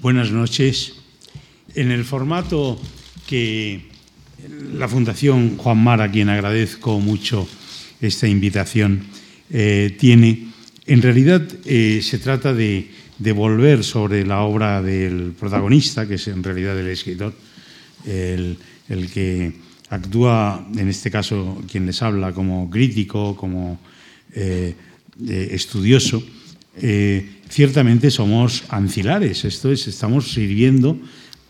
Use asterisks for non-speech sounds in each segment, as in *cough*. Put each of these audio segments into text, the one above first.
Buenas noches. En el formato que la Fundación Juan Mar, a quien agradezco mucho esta invitación, eh, tiene, en realidad eh, se trata de, volver sobre la obra del protagonista, que es en realidad el escritor, el, que actúa, en este caso, quien les habla, como crítico, como eh, estudioso. Ciertamente somos ancilares, esto es, estamos sirviendo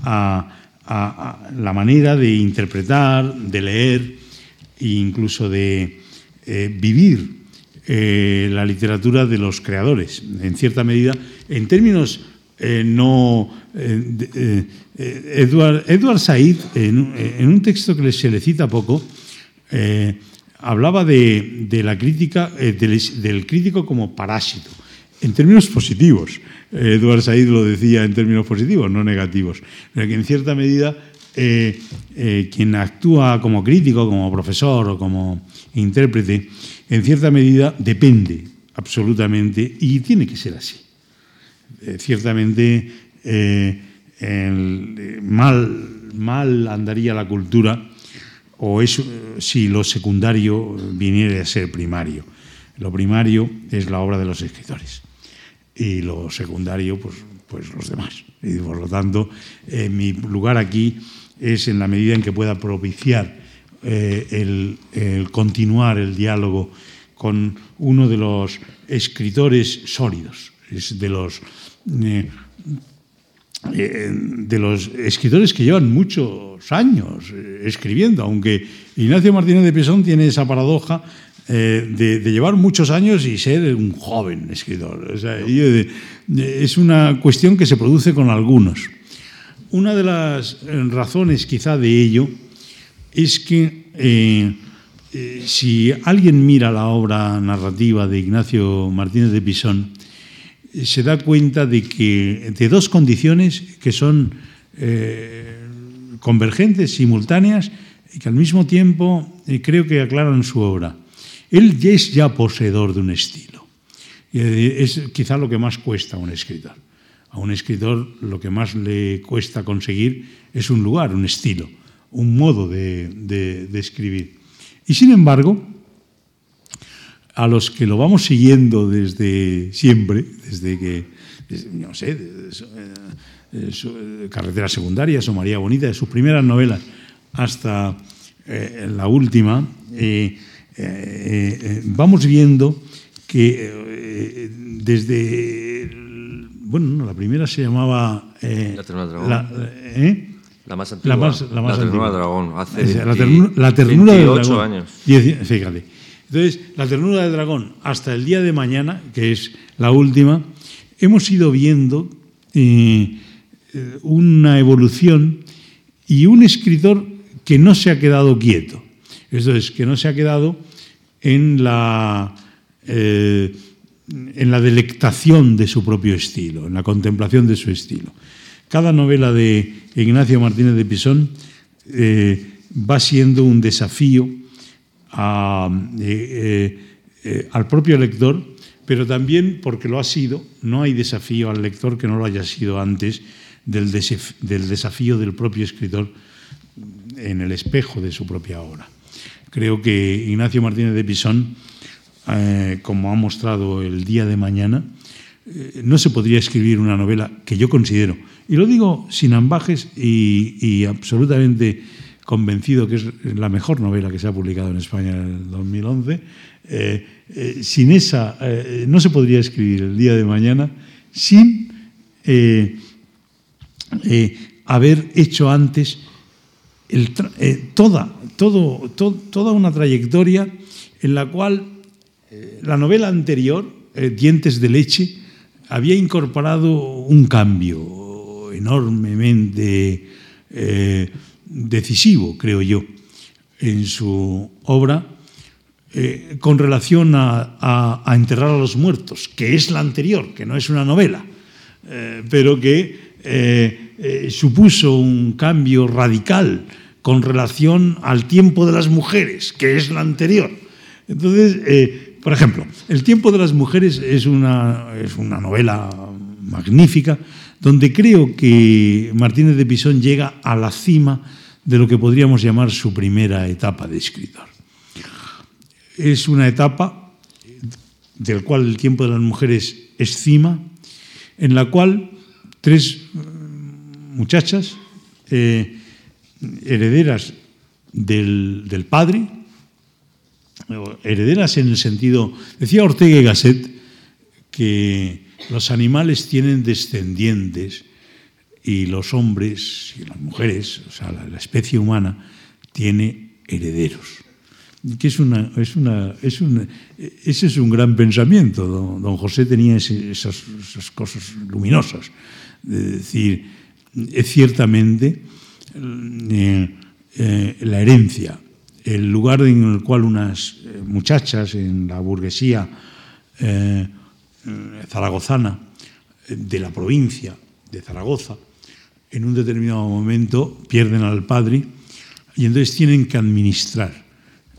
a la manera de interpretar, de leer e incluso de eh, vivir eh, la literatura de los creadores, en cierta medida, en términos eh, no... Edward, Edward, Said, en, un texto que se le cita poco, hablaba de, la crítica, del crítico como parásito, en términos positivos. Eduard Said lo decía en términos positivos, no negativos, pero que en cierta medida eh, eh, quien actúa como crítico, como profesor o como intérprete, en cierta medida depende absolutamente y tiene que ser así. Eh, ciertamente mal, mal andaría la cultura o si lo secundario viniera a ser primario. Lo primario es la obra de los escritores y lo secundario, pues, pues los demás. Y por lo tanto, eh, mi lugar aquí es en la medida en que pueda propiciar eh, el, continuar el diálogo con uno de los escritores sólidos, de los, eh, de los escritores que llevan muchos años escribiendo, aunque Ignacio Martínez de Pesón tiene esa paradoja eh, de, llevar muchos años y ser un joven escritor. es una cuestión que se produce con algunos. Una de las eh, razones quizá de ello es que eh, si alguien mira la obra narrativa de Ignacio Martínez de Pisón, se da cuenta de que de dos condiciones que son convergentes, simultáneas, y que al mismo tiempo creo que aclaran su obra. Él es ya poseedor de un estilo. Es quizá lo que más cuesta a un escritor. A un escritor lo que más le cuesta conseguir es un lugar, un estilo, un modo de, escribir. Y sin embargo, a los que lo vamos siguiendo desde siempre, desde que, no sé, su, Carretera Secundaria, o María Bonita, de sus primeras novelas hasta eh, la última, eh, eh, eh, vamos viendo que eh, desde. Bueno, la primera se llamaba. la Ternura Dragón. La, más antigua. La, más, la, más ternura Dragón. Hace la, ternura, la ternura 28 del dragón. años. fíjate. Entonces, la ternura del dragón, hasta el día de mañana, que es la última, hemos ido viendo una evolución y un escritor que no se ha quedado quieto. Esto es, que no se ha quedado en la, eh, en la delectación de su propio estilo, en la contemplación de su estilo. Cada novela de Ignacio Martínez de Pisón eh, va siendo un desafío eh, al propio lector, pero también porque lo ha sido, no hay desafío al lector que no lo haya sido antes del, del desafío del propio escritor en el espejo de su propia obra. Creo que Ignacio Martínez de Pisón, eh, como ha mostrado el día de mañana, eh, no se podría escribir una novela que yo considero, y lo digo sin ambajes y, absolutamente convencido que es la mejor novela que se ha publicado en España en el 2011, eh, sin esa, no se podría escribir el día de mañana sin haber hecho antes toda toda una trayectoria en la cual eh, la novela anterior, eh, Dientes de leche, había incorporado un cambio enormemente eh, decisivo, creo yo, en su obra con relación a, enterrar a los muertos, que es la anterior, que no es una novela, pero que supuso un cambio radical con relación al tiempo de las mujeres, que es la anterior. Entonces, eh, por ejemplo, El tiempo de las mujeres es una, es una novela magnífica, donde creo que Martínez de Pisón llega a la cima de lo que podríamos llamar su primera etapa de escritor. Es una etapa del cual el tiempo de las mujeres es cima, en la cual tres muchachas eh, herederas del, padre, herederas en el sentido, decía Ortega y Gasset que los animales tienen descendientes y los hombres y las mujeres, o sea, la, especie humana, tiene herederos. Que es una, es una, es ese es un gran pensamiento. Don, José tenía esas, cosas luminosas. De decir, ciertamente eh, eh, la herencia, el lugar en el cual unas eh, muchachas en la burguesía zaragozana de la provincia de Zaragoza, en un determinado momento pierden al padre y entonces tienen que administrar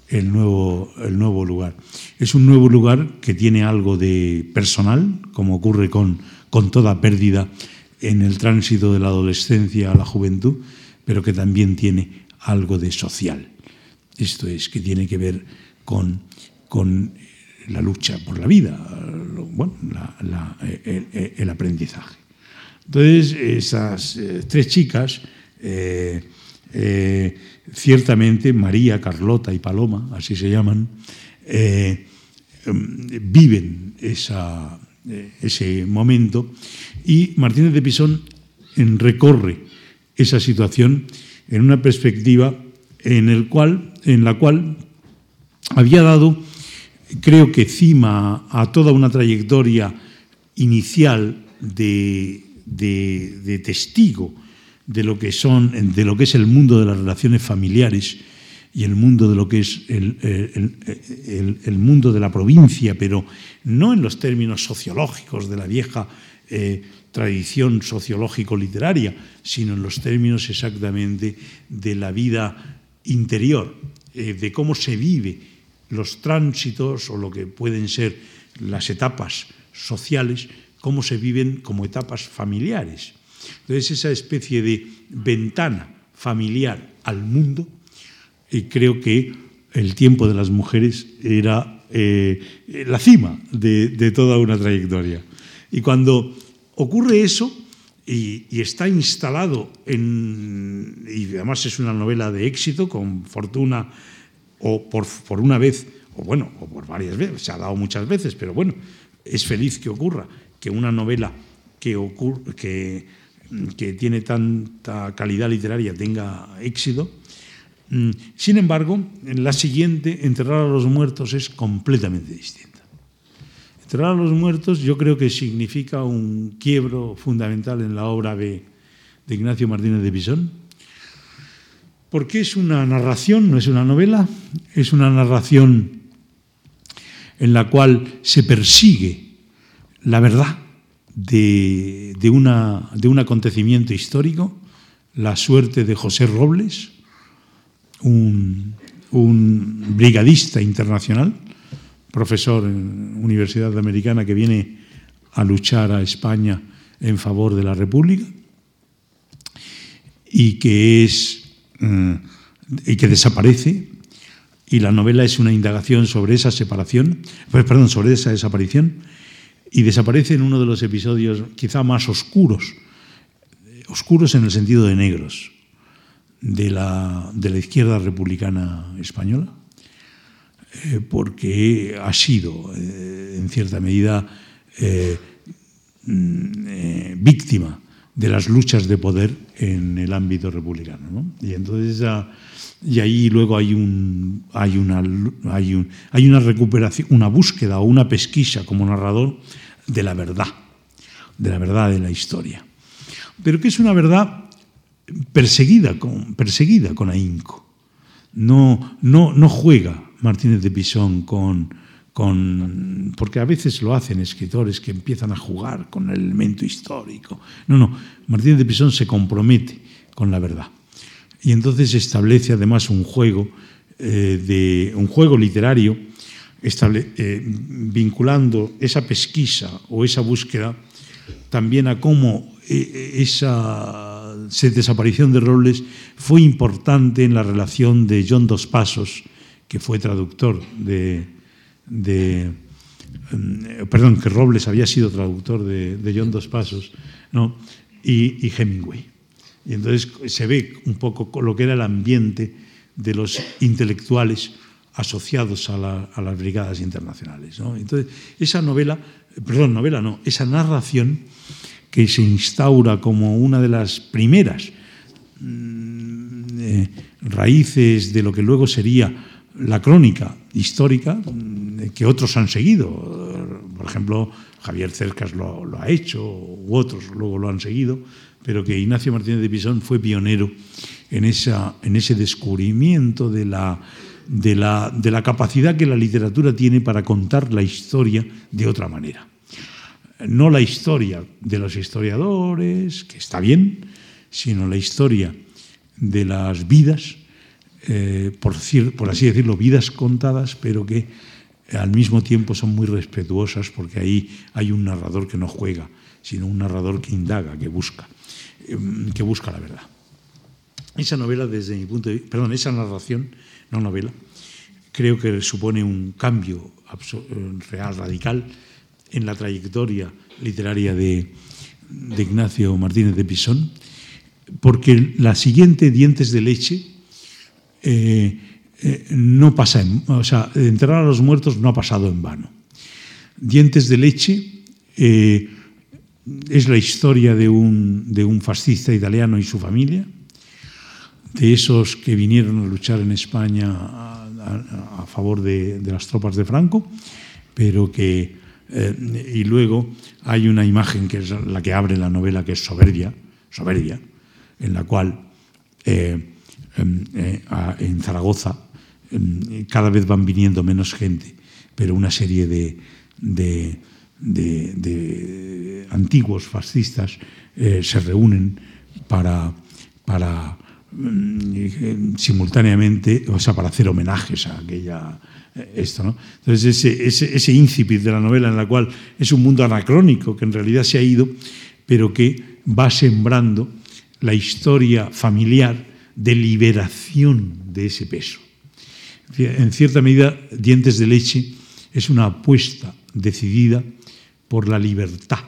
el nuevo, el nuevo lugar. Es un nuevo lugar que tiene algo de personal, como ocurre con, con toda pérdida en el tránsito de la adolescencia a la juventud, pero que también tiene algo de social. Esto es, que tiene que ver con, con la lucha por la vida, bueno, el, aprendizaje. Entonces, esas eh, tres chicas, eh, eh, ciertamente María, Carlota y Paloma, así se llaman, viven esa, ese momento y Martínez de Pisón recorre esa situación en una perspectiva en, el cual, en la cual había dado, creo que cima a toda una trayectoria inicial de, testigo de lo que son, de lo que es el mundo de las relaciones familiares y el mundo de lo que es el, el, mundo de la provincia, pero no en los términos sociológicos de la vieja eh, tradición sociológico-literaria, sino en los términos exactamente de la vida interior, eh, de cómo se vive los tránsitos o lo que pueden ser las etapas sociales, cómo se viven como etapas familiares. Entonces, esa especie de ventana familiar al mundo, y creo que el tiempo de las mujeres era eh, la cima de toda una trayectoria. Y cuando ocurre eso y, está instalado en... y además es una novela de éxito, con fortuna, o por, por una vez, o bueno, o por varias veces, se ha dado muchas veces, pero bueno, es feliz que ocurra que una novela que, ocurre, que, que tiene tanta calidad literaria tenga éxito. Mm, sin embargo, en la siguiente, Enterrar a los muertos, es completamente distinta. Enterrar a los muertos yo creo que significa un quiebro fundamental en la obra de, Ignacio Martínez de Pisón, porque es una narración, no es una novela, es una narración en la cual se persigue la verdad de, de un acontecimiento histórico, la suerte de José Robles, un brigadista internacional, profesor en Universidad Americana que viene a luchar a España en favor de la República y que es mm, y que desaparece. Y la novela es una indagación sobre esa separación, pues, perdón, sobre esa desaparición y desaparece en uno de los episodios quizá más oscuros, oscuros en el sentido de negros, de la, de la izquierda republicana española eh, porque ha sido, eh, en cierta medida, eh, mm, víctima de las luchas de poder en el ámbito republicano. Y entonces y ahí luego hay un hay una hay hay una recuperación, una búsqueda o una pesquisa como narrador de la verdad, de la verdad de la historia. Pero que es una verdad perseguida con perseguida con ahínco. No, no, no juega Martínez de Pisón con, con, porque a veces lo hacen escritores que empiezan a jugar con el elemento histórico. No, no, Martínez de Pisón se compromete con la verdad. Y entonces establece además un juego, eh, de, un juego literario eh, vinculando esa pesquisa o esa búsqueda también a cómo e, esa desaparición de Robles fue importante en la relación de John Dos Pasos, que fue traductor de, mm, perdón, que Robles había sido traductor de, John Dos Pasos, ¿no? y, Hemingway. Y entonces se ve un poco lo que era el ambiente de los intelectuales asociados a, las brigadas internacionales. Entonces, esa novela, perdón, novela no, esa narración que se instaura como una de las primeras mm, eh, raíces de lo que luego sería la crónica histórica, mm, que otros han seguido. Por ejemplo, Javier Cercas lo, ha hecho, u otros luego lo han seguido, pero que Ignacio Martínez de Pisón fue pionero en, esa, en ese descubrimiento de la de la, de la capacidad que la literatura tiene para contar la historia de otra manera. No la historia de los historiadores, que está bien, sino la historia de las vidas, eh, por, así decirlo, vidas contadas, pero que al mismo tiempo son muy respetuosas porque ahí hay un narrador que no juega, sino un narrador que indaga, que busca, em, que busca la verdad. Esa novela, desde mi punto de vista, perdón, esa narración no novela, creo que supone un cambio real, radical, en la trayectoria literaria de, Ignacio Martínez de Pisón, porque la siguiente, Dientes de leche, eh, eh, no pasa, en, o sea, enterrar a los muertos no ha pasado en vano. Dientes de leche eh, es la historia de un, de un fascista italiano y su familia, de esos que vinieron a luchar en España a, favor de, las tropas de Franco, pero que... Y luego hay una imagen que es la que abre la novela, que es soberbia, soberbia en la cual em, eh, en Zaragoza em, cada vez van viniendo menos gente, pero una serie de, antiguos fascistas se reúnen para, Mm, simultáneamente, o sea, para hacer homenajes a aquella eh, esto. Entonces ese, ese, ese incipit de la novela en la cual es un mundo anacrónico que en realidad se ha ido, pero que va sembrando la historia familiar de liberación de ese peso. En cierta medida, Dientes de leche es una apuesta decidida por la libertad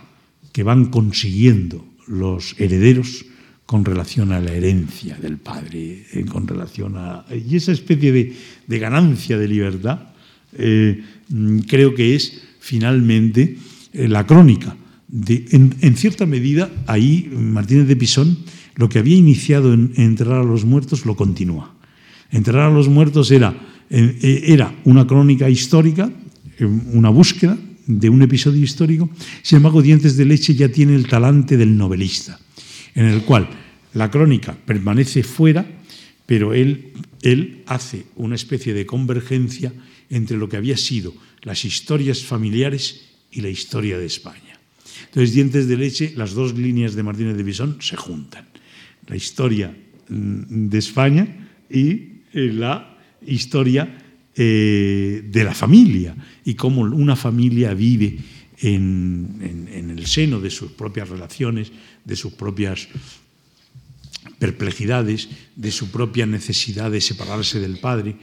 que van consiguiendo los herederos con relación a la herencia del padre, eh, con relación a... Y esa especie de, ganancia de libertad eh, mm, creo que es finalmente eh, la crónica. De, en, cierta medida, ahí Martínez de Pisón lo que había iniciado en, Enterrar a los muertos lo continúa. Enterrar a los muertos era, era una crónica histórica, una búsqueda de un episodio histórico, sin embargo Dientes de Leche ya tiene el talante del novelista en el cual la crónica permanece fuera, pero él, él hace una especie de convergencia entre lo que había sido las historias familiares y la historia de España. Entonces, Dientes de Leche, las dos líneas de Martínez de Bisón se juntan. La historia mm, de España y eh, la historia eh, de la familia y cómo una familia vive en, el seno de sus propias relaciones, de sus propias perplejidades, de su propia necesidad de separarse del Padre,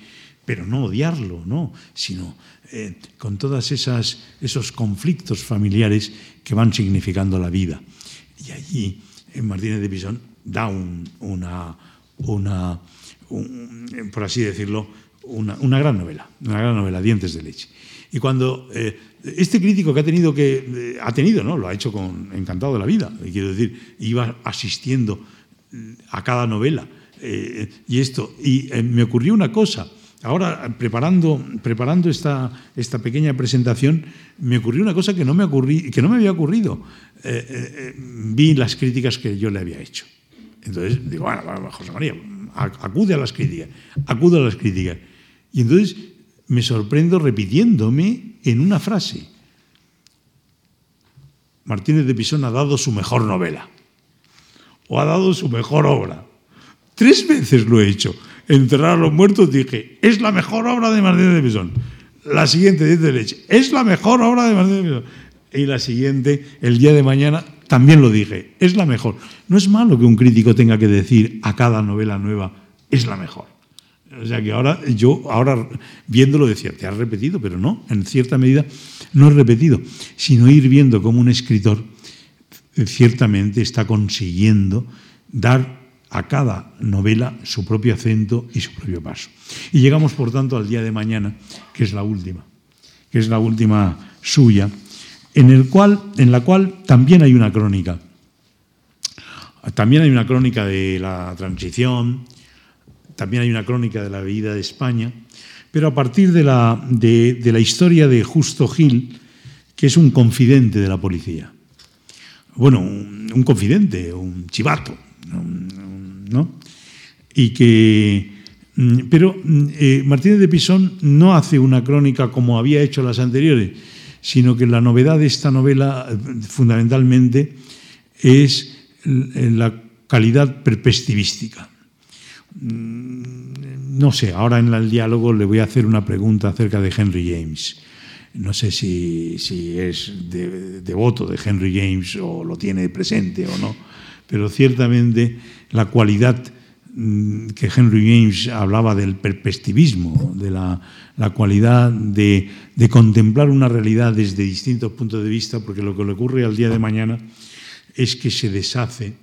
pero no odiarlo, no, sino eh, con todos esos conflictos familiares que van significando la vida. Y allí en Martínez de Pisón da una, una por así decirlo, una, gran novela, una gran novela, Dientes de leche. Y cuando eh, este crítico que ha tenido que eh, ha tenido, no, lo ha hecho con encantado de la vida. Quiero decir, iba asistiendo mm, a cada novela eh, y esto y me ocurrió una cosa. Ahora preparando preparando esta esta pequeña presentación me ocurrió una cosa que no me ocurrí, que no me había ocurrido. vi las críticas que yo le había hecho. Entonces digo, bueno, José María, acude a las críticas, acude a las críticas. Y entonces me sorprendo repitiéndome en una frase. Martínez de Pisón ha dado su mejor novela o ha dado su mejor obra. Tres veces lo he hecho. Enterrar a los muertos dije, es la mejor obra de Martínez de Pisón. La siguiente, dice de leche, es la mejor obra de Martínez de Pisón. Y la siguiente, el día de mañana, también lo dije, es la mejor. No es malo que un crítico tenga que decir a cada novela nueva, es la mejor. O sea que ahora yo, ahora viéndolo decía, te has repetido, pero no, en cierta medida no es repetido, sino ir viendo cómo un escritor ciertamente está consiguiendo dar a cada novela su propio acento y su propio paso. Y llegamos, por tanto, al día de mañana, que es la última, que es la última suya, en, el cual, en la cual también hay una crónica. También hay una crónica de la transición, también hay una crónica de la vida de España, pero a partir de la, de, la historia de Justo Gil, que es un confidente de la policía. Bueno, un, confidente, un chivato, ¿no? Y que. Mm, pero mm, eh, Martínez de Pisón no hace una crónica como había hecho las anteriores, sino que la novedad de esta novela fundamentalmente es la calidad perspectivística. Mm, no sé, ahora en el diálogo le voy a hacer una pregunta acerca de Henry James. No sé si, es devoto de Henry James o lo tiene presente o no, pero ciertamente la cualidad que Henry James hablaba del perspectivismo, de la, cualidad de, de, contemplar una realidad desde distintos puntos de vista, porque lo que le ocurre al día de mañana es que se deshace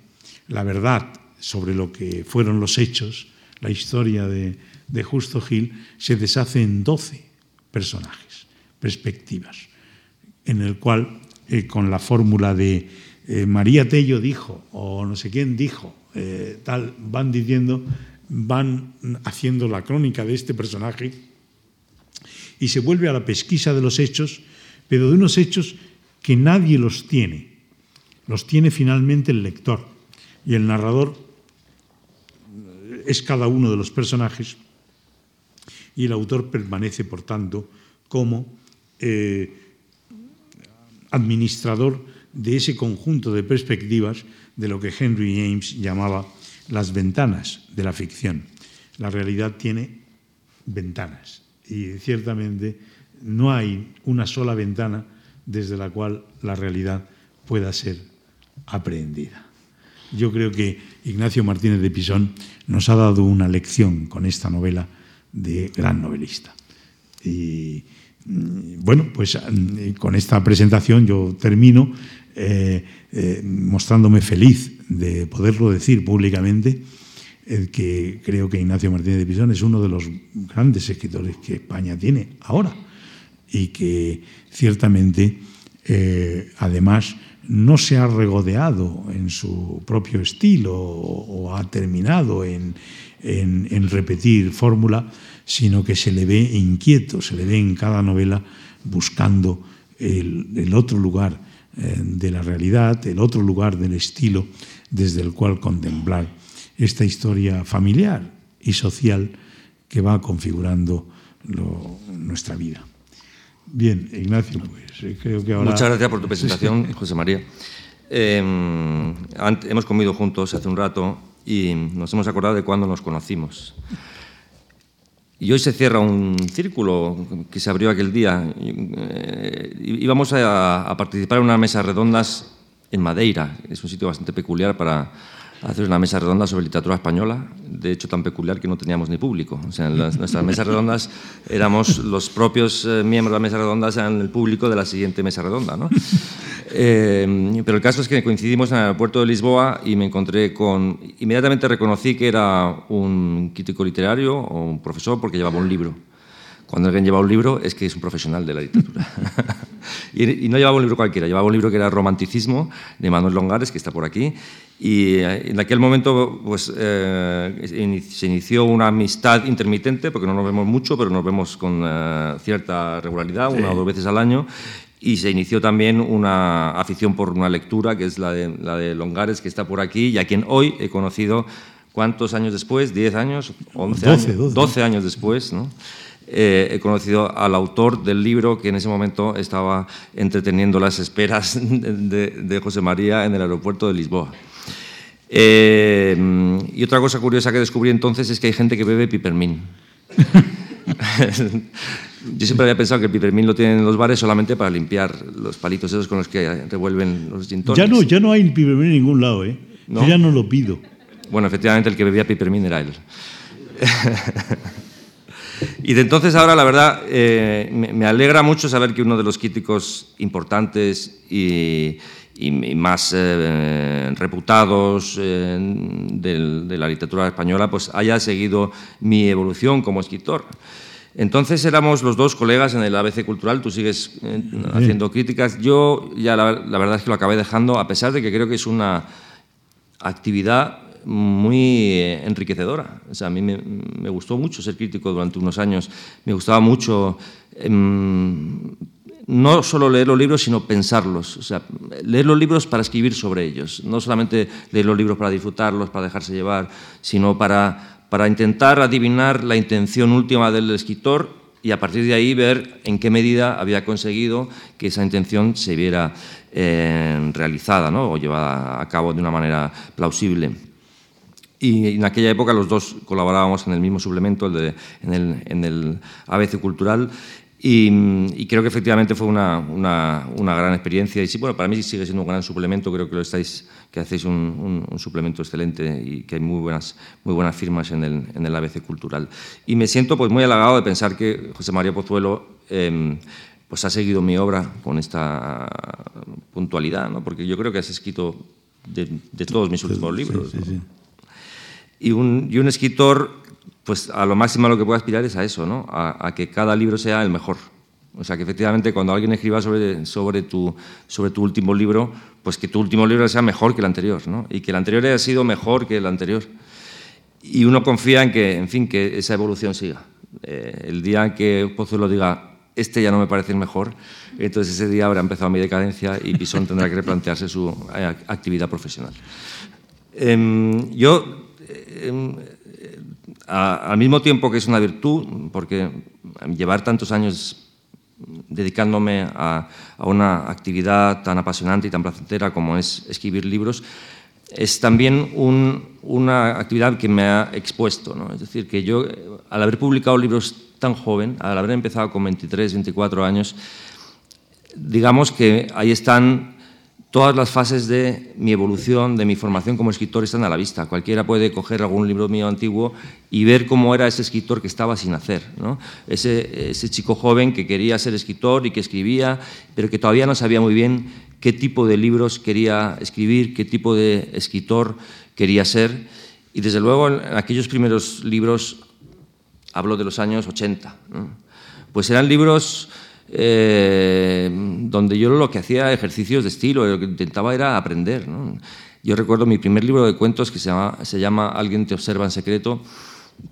la verdad sobre lo que fueron los hechos, la historia de, Justo Gil, se deshace en doce personajes, perspectivas, en el cual, eh, con la fórmula de eh, María Tello dijo, o no sé quién dijo, eh, tal, van diciendo, van haciendo la crónica de este personaje y se vuelve a la pesquisa de los hechos, pero de unos hechos que nadie los tiene, los tiene finalmente el lector. Y el narrador es cada uno de los personajes y el autor permanece, por tanto, como eh, administrador de ese conjunto de perspectivas de lo que Henry James llamaba las ventanas de la ficción. La realidad tiene ventanas y ciertamente no hay una sola ventana desde la cual la realidad pueda ser aprehendida. Yo creo que Ignacio Martínez de Pisón nos ha dado una lección con esta novela de gran novelista. Y bueno, pues mm, con esta presentación yo termino eh, eh, mostrándome feliz de poderlo decir públicamente, eh, que creo que Ignacio Martínez de Pisón es uno de los grandes escritores que España tiene ahora y que ciertamente, además, no se ha regodeado en su propio estilo o, ha terminado en, repetir fórmula, sino que se le ve inquieto, se le ve en cada novela buscando el, otro lugar eh, de la realidad, el otro lugar del estilo desde el cual contemplar esta historia familiar y social que va configurando nuestra vida. Bien, Ignacio, pues eh, creo que ahora... Muchas gracias por tu presentación, *laughs* José María. Em, hemos comido juntos hace un rato y nos hemos acordado de cuándo nos conocimos. Y hoy se cierra un círculo que se abrió aquel día. Eh, íbamos a, a participar en unas mesas redondas en Madeira. Es un sitio bastante peculiar para hacer una mesa redonda sobre literatura española, de hecho tan peculiar que no teníamos ni público. O sea, en nuestras mesas redondas éramos los propios eh, miembros de la mesa redonda, eran el público de la siguiente mesa redonda. ¿no? Eh, pero el caso es que coincidimos en el aeropuerto de Lisboa y me encontré con... Inmediatamente reconocí que era un crítico literario o un profesor porque llevaba un libro. Cuando alguien lleva un libro es que es un profesional de la literatura. *laughs* y, no llevaba un libro cualquiera, llevaba un libro que era Romanticismo, de Manuel Longares, que está por aquí. Y eh, en aquel momento pues, eh, se inició una amistad intermitente, porque no nos vemos mucho, pero nos vemos con eh, cierta regularidad, una o dos veces al año. Y se inició también una afición por una lectura, que es la de, la de Longares, que está por aquí, y a quien hoy he conocido, ¿cuántos años después? ¿10 años? ¿11 años? 12 años después, ¿no? Eh, he conocido al autor del libro que en ese momento estaba entreteniendo las esperas *laughs* de, José María en el aeropuerto de Lisboa. Eh, y otra cosa curiosa que descubrí entonces es que hay gente que bebe pipermín. *laughs* Yo siempre había pensado que el pipermín lo tienen en los bares solamente para limpiar los palitos esos con los que revuelven los gin Ya no, ya no hay pipermín en ningún lado, ¿eh? Yo ya no lo pido. Bueno, efectivamente el que bebía pipermín era él. *laughs* y de entonces ahora, la verdad, eh, me, alegra mucho saber que uno de los críticos importantes y, más eh, reputados eh, de la literatura española pues haya seguido mi evolución como escritor. Entonces éramos los dos colegas en el ABC Cultural, tú sigues haciendo críticas. Yo ya la, verdad es que lo acabé dejando, a pesar de que creo que es una actividad muy enriquecedora. O sea, a mí me, gustó mucho ser crítico durante unos años. Me gustaba mucho em, no solo leer los libros, sino pensarlos. O sea, leer los libros para escribir sobre ellos. No solamente leer los libros para disfrutarlos, para dejarse llevar, sino para, para intentar adivinar la intención última del escritor y a partir de ahí ver en qué medida había conseguido que esa intención se viera eh, realizada ¿no? o llevada a cabo de una manera plausible. Y en aquella época los dos colaborábamos en el mismo suplemento, el de, en, el, en el ABC Cultural, y, creo que efectivamente fue una, una, una, gran experiencia. Y sí, bueno, para mí sigue siendo un gran suplemento. Creo que, lo estáis, que hacéis un, un, suplemento excelente y que hay muy buenas, muy buenas firmas en el, en el ABC Cultural. Y me siento pues, muy halagado de pensar que José María Pozuelo em, pues, ha seguido mi obra con esta puntualidad, ¿no? porque yo creo que has escrito de, de todos mis últimos libros. Sí, sí, y, un, y escritor pues a lo máximo a lo que puedo aspirar es a eso, ¿no? a, que cada libro sea el mejor. O sea, que efectivamente cuando alguien escriba sobre, sobre, tu, sobre tu último libro, pues que tu último libro sea mejor que el anterior, ¿no? y que el anterior haya sido mejor que el anterior. Y uno confía en que, en fin, que esa evolución siga. Eh, el día que Pozuelo diga, este ya no me parece el mejor, entonces ese día habrá empezado mi decadencia y Pisón tendrá que replantearse su eh, actividad profesional. Em, yo em, al mismo tiempo que es una virtud, porque llevar tantos años dedicándome a, una actividad tan apasionante y tan placentera como es escribir libros, es también una actividad que me ha expuesto. Es decir, que yo, al haber publicado libros tan joven, al haber empezado con 23, 24 años, digamos que ahí están Todas las fases de mi evolución, de mi formación como escritor están a la vista. Cualquiera puede coger algún libro mío antiguo y ver cómo era ese escritor que estaba sin hacer. Ese, chico joven que quería ser escritor y que escribía, pero que todavía no sabía muy bien qué tipo de libros quería escribir, qué tipo de escritor quería ser. Y desde luego en aquellos primeros libros, hablo de los años 80, pues eran libros eh, donde yo lo que hacía ejercicios de estilo, lo que intentaba era aprender. Yo recuerdo mi primer libro de cuentos que se llama, se llama Alguien te observa en secreto.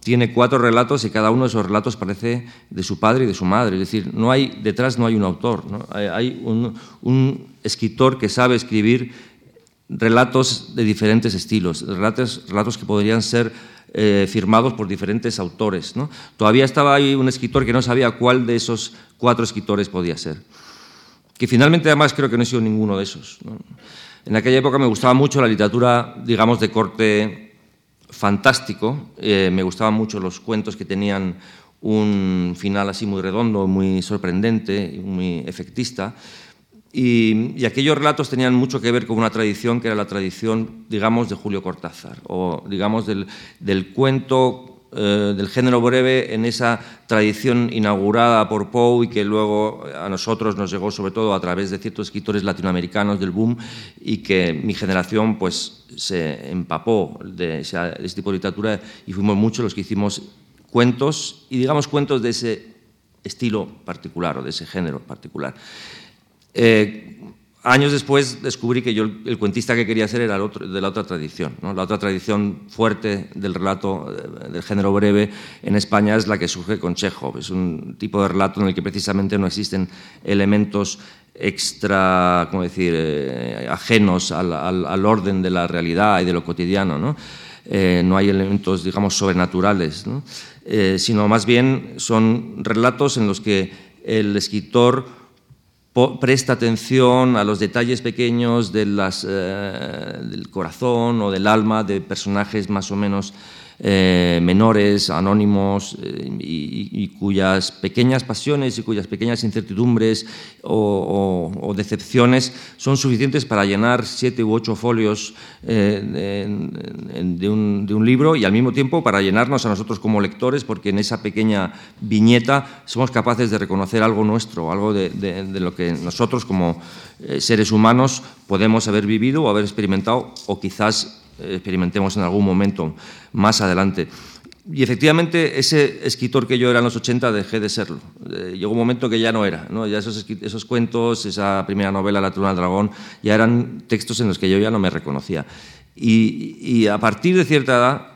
Tiene cuatro relatos y cada uno de esos relatos parece de su padre y de su madre. Es decir, no hay, detrás no hay un autor, hay, un, un escritor que sabe escribir relatos de diferentes estilos, relatos, relatos que podrían ser eh, firmados por diferentes autores. Todavía estaba ahí un escritor que no sabía cuál de esos cuatro escritores podía ser. Que finalmente además creo que no he sido ninguno de esos. En aquella época me gustaba mucho la literatura, digamos, de corte fantástico. Eh, me gustaban mucho los cuentos que tenían un final así muy redondo, muy sorprendente, muy efectista. Y, aquellos relatos tenían mucho que ver con una tradición que era la tradición, digamos, de Julio Cortázar, o digamos del, cuento eh, del género breve en esa tradición inaugurada por Poe y que luego a nosotros nos llegó sobre todo a través de ciertos escritores latinoamericanos del boom y que mi generación pues se empapó de, ese tipo de literatura y fuimos muchos los que hicimos cuentos y digamos cuentos de ese estilo particular o de ese género particular. Eh, años después descubrí que yo el cuentista que quería ser era otro, de la otra tradición. La otra tradición fuerte del relato eh, del género breve en España es la que surge con Chekhov. Es un tipo de relato en el que precisamente no existen elementos extra, ¿cómo decir?, eh, ajenos al, orden de la realidad y de lo cotidiano. No, no hay elementos, digamos, sobrenaturales, sino más bien son relatos en los que el escritor presta atención a los detalles pequeños de las, eh, del corazón o del alma de personajes más o menos eh, menores, anónimos, eh, y, cuyas pequeñas pasiones y cuyas pequeñas incertidumbres o, decepciones son suficientes para llenar siete u ocho folios de, un, libro y al mismo tiempo para llenarnos a nosotros como lectores, porque en esa pequeña viñeta somos capaces de reconocer algo nuestro, algo de, lo que nosotros como seres humanos podemos haber vivido o haber experimentado o quizás experimentemos en algún momento más adelante. Y efectivamente, ese escritor que yo era en los 80 dejé de serlo. Eh, llegó un momento que ya no era. ¿no? Ya esos, esos, cuentos, esa primera novela, La Truna del Dragón, ya eran textos en los que yo ya no me reconocía. Y, a partir de cierta edad,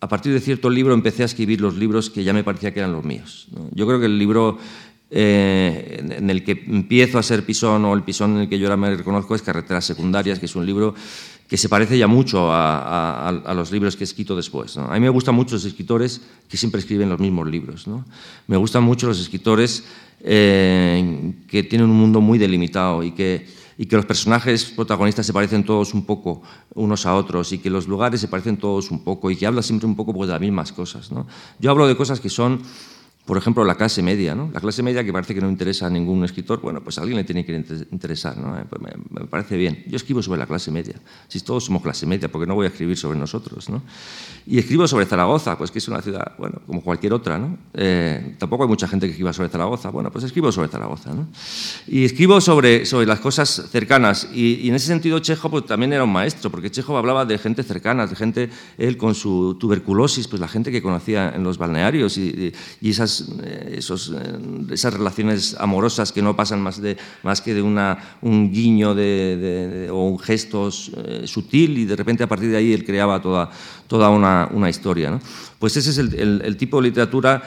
a partir de cierto libro, empecé a escribir los libros que ya me parecía que eran los míos. Yo creo que el libro eh, en el que empiezo a ser pisón o el pisón en el que yo ahora me reconozco es Carreteras Secundarias, que es un libro que se parece ya mucho a, los libros que he escrito después. A mí me gustan mucho los escritores que siempre escriben los mismos libros. Me gustan mucho los escritores eh, que tienen un mundo muy delimitado y que, y que los personajes protagonistas se parecen todos un poco unos a otros y que los lugares se parecen todos un poco y que hablan siempre un poco pues, de las mismas cosas. Yo hablo de cosas que son por ejemplo, la clase media, ¿no? La clase media que parece que no interesa a ningún escritor, bueno, pues alguien le tiene que interesar, ¿no? Eh, pues me, parece bien. Yo escribo sobre la clase media. Si todos somos clase media, ¿por qué no voy a escribir sobre nosotros, ¿no? Y escribo sobre Zaragoza, pues que es una ciudad, bueno, como cualquier otra, ¿no? Eh, tampoco hay mucha gente que escriba sobre Zaragoza. Bueno, pues escribo sobre Zaragoza, ¿no? Y escribo sobre, sobre las cosas cercanas. Y, en ese sentido, Chejo pues, también era un maestro, porque Chejo hablaba de gente cercana, de gente, él con su tuberculosis, pues la gente que conocía en los balnearios y, y esas eh, esos, eh, esas relaciones amorosas que no pasan más, de, más que de una, un guiño de, o un gesto eh, sutil y de repente a partir de ahí él creaba toda, toda una, una historia. Pues ese es el, el, tipo de literatura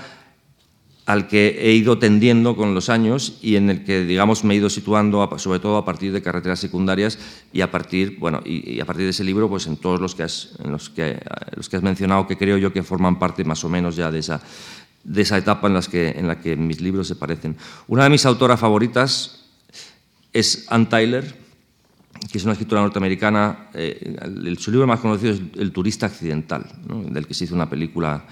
al que he ido tendiendo con los años y en el que, digamos, me he ido situando, sobre todo a partir de carreteras secundarias y a partir, bueno, y, a partir de ese libro, pues en todos los que, has, los, que, los que has mencionado, que creo yo que forman parte más o menos ya de esa, de esa etapa en, las que, en la que mis libros se parecen. Una de mis autoras favoritas es Ann Tyler, que es una escritora norteamericana. Eh, su libro más conocido es El turista accidental, del que se hizo una película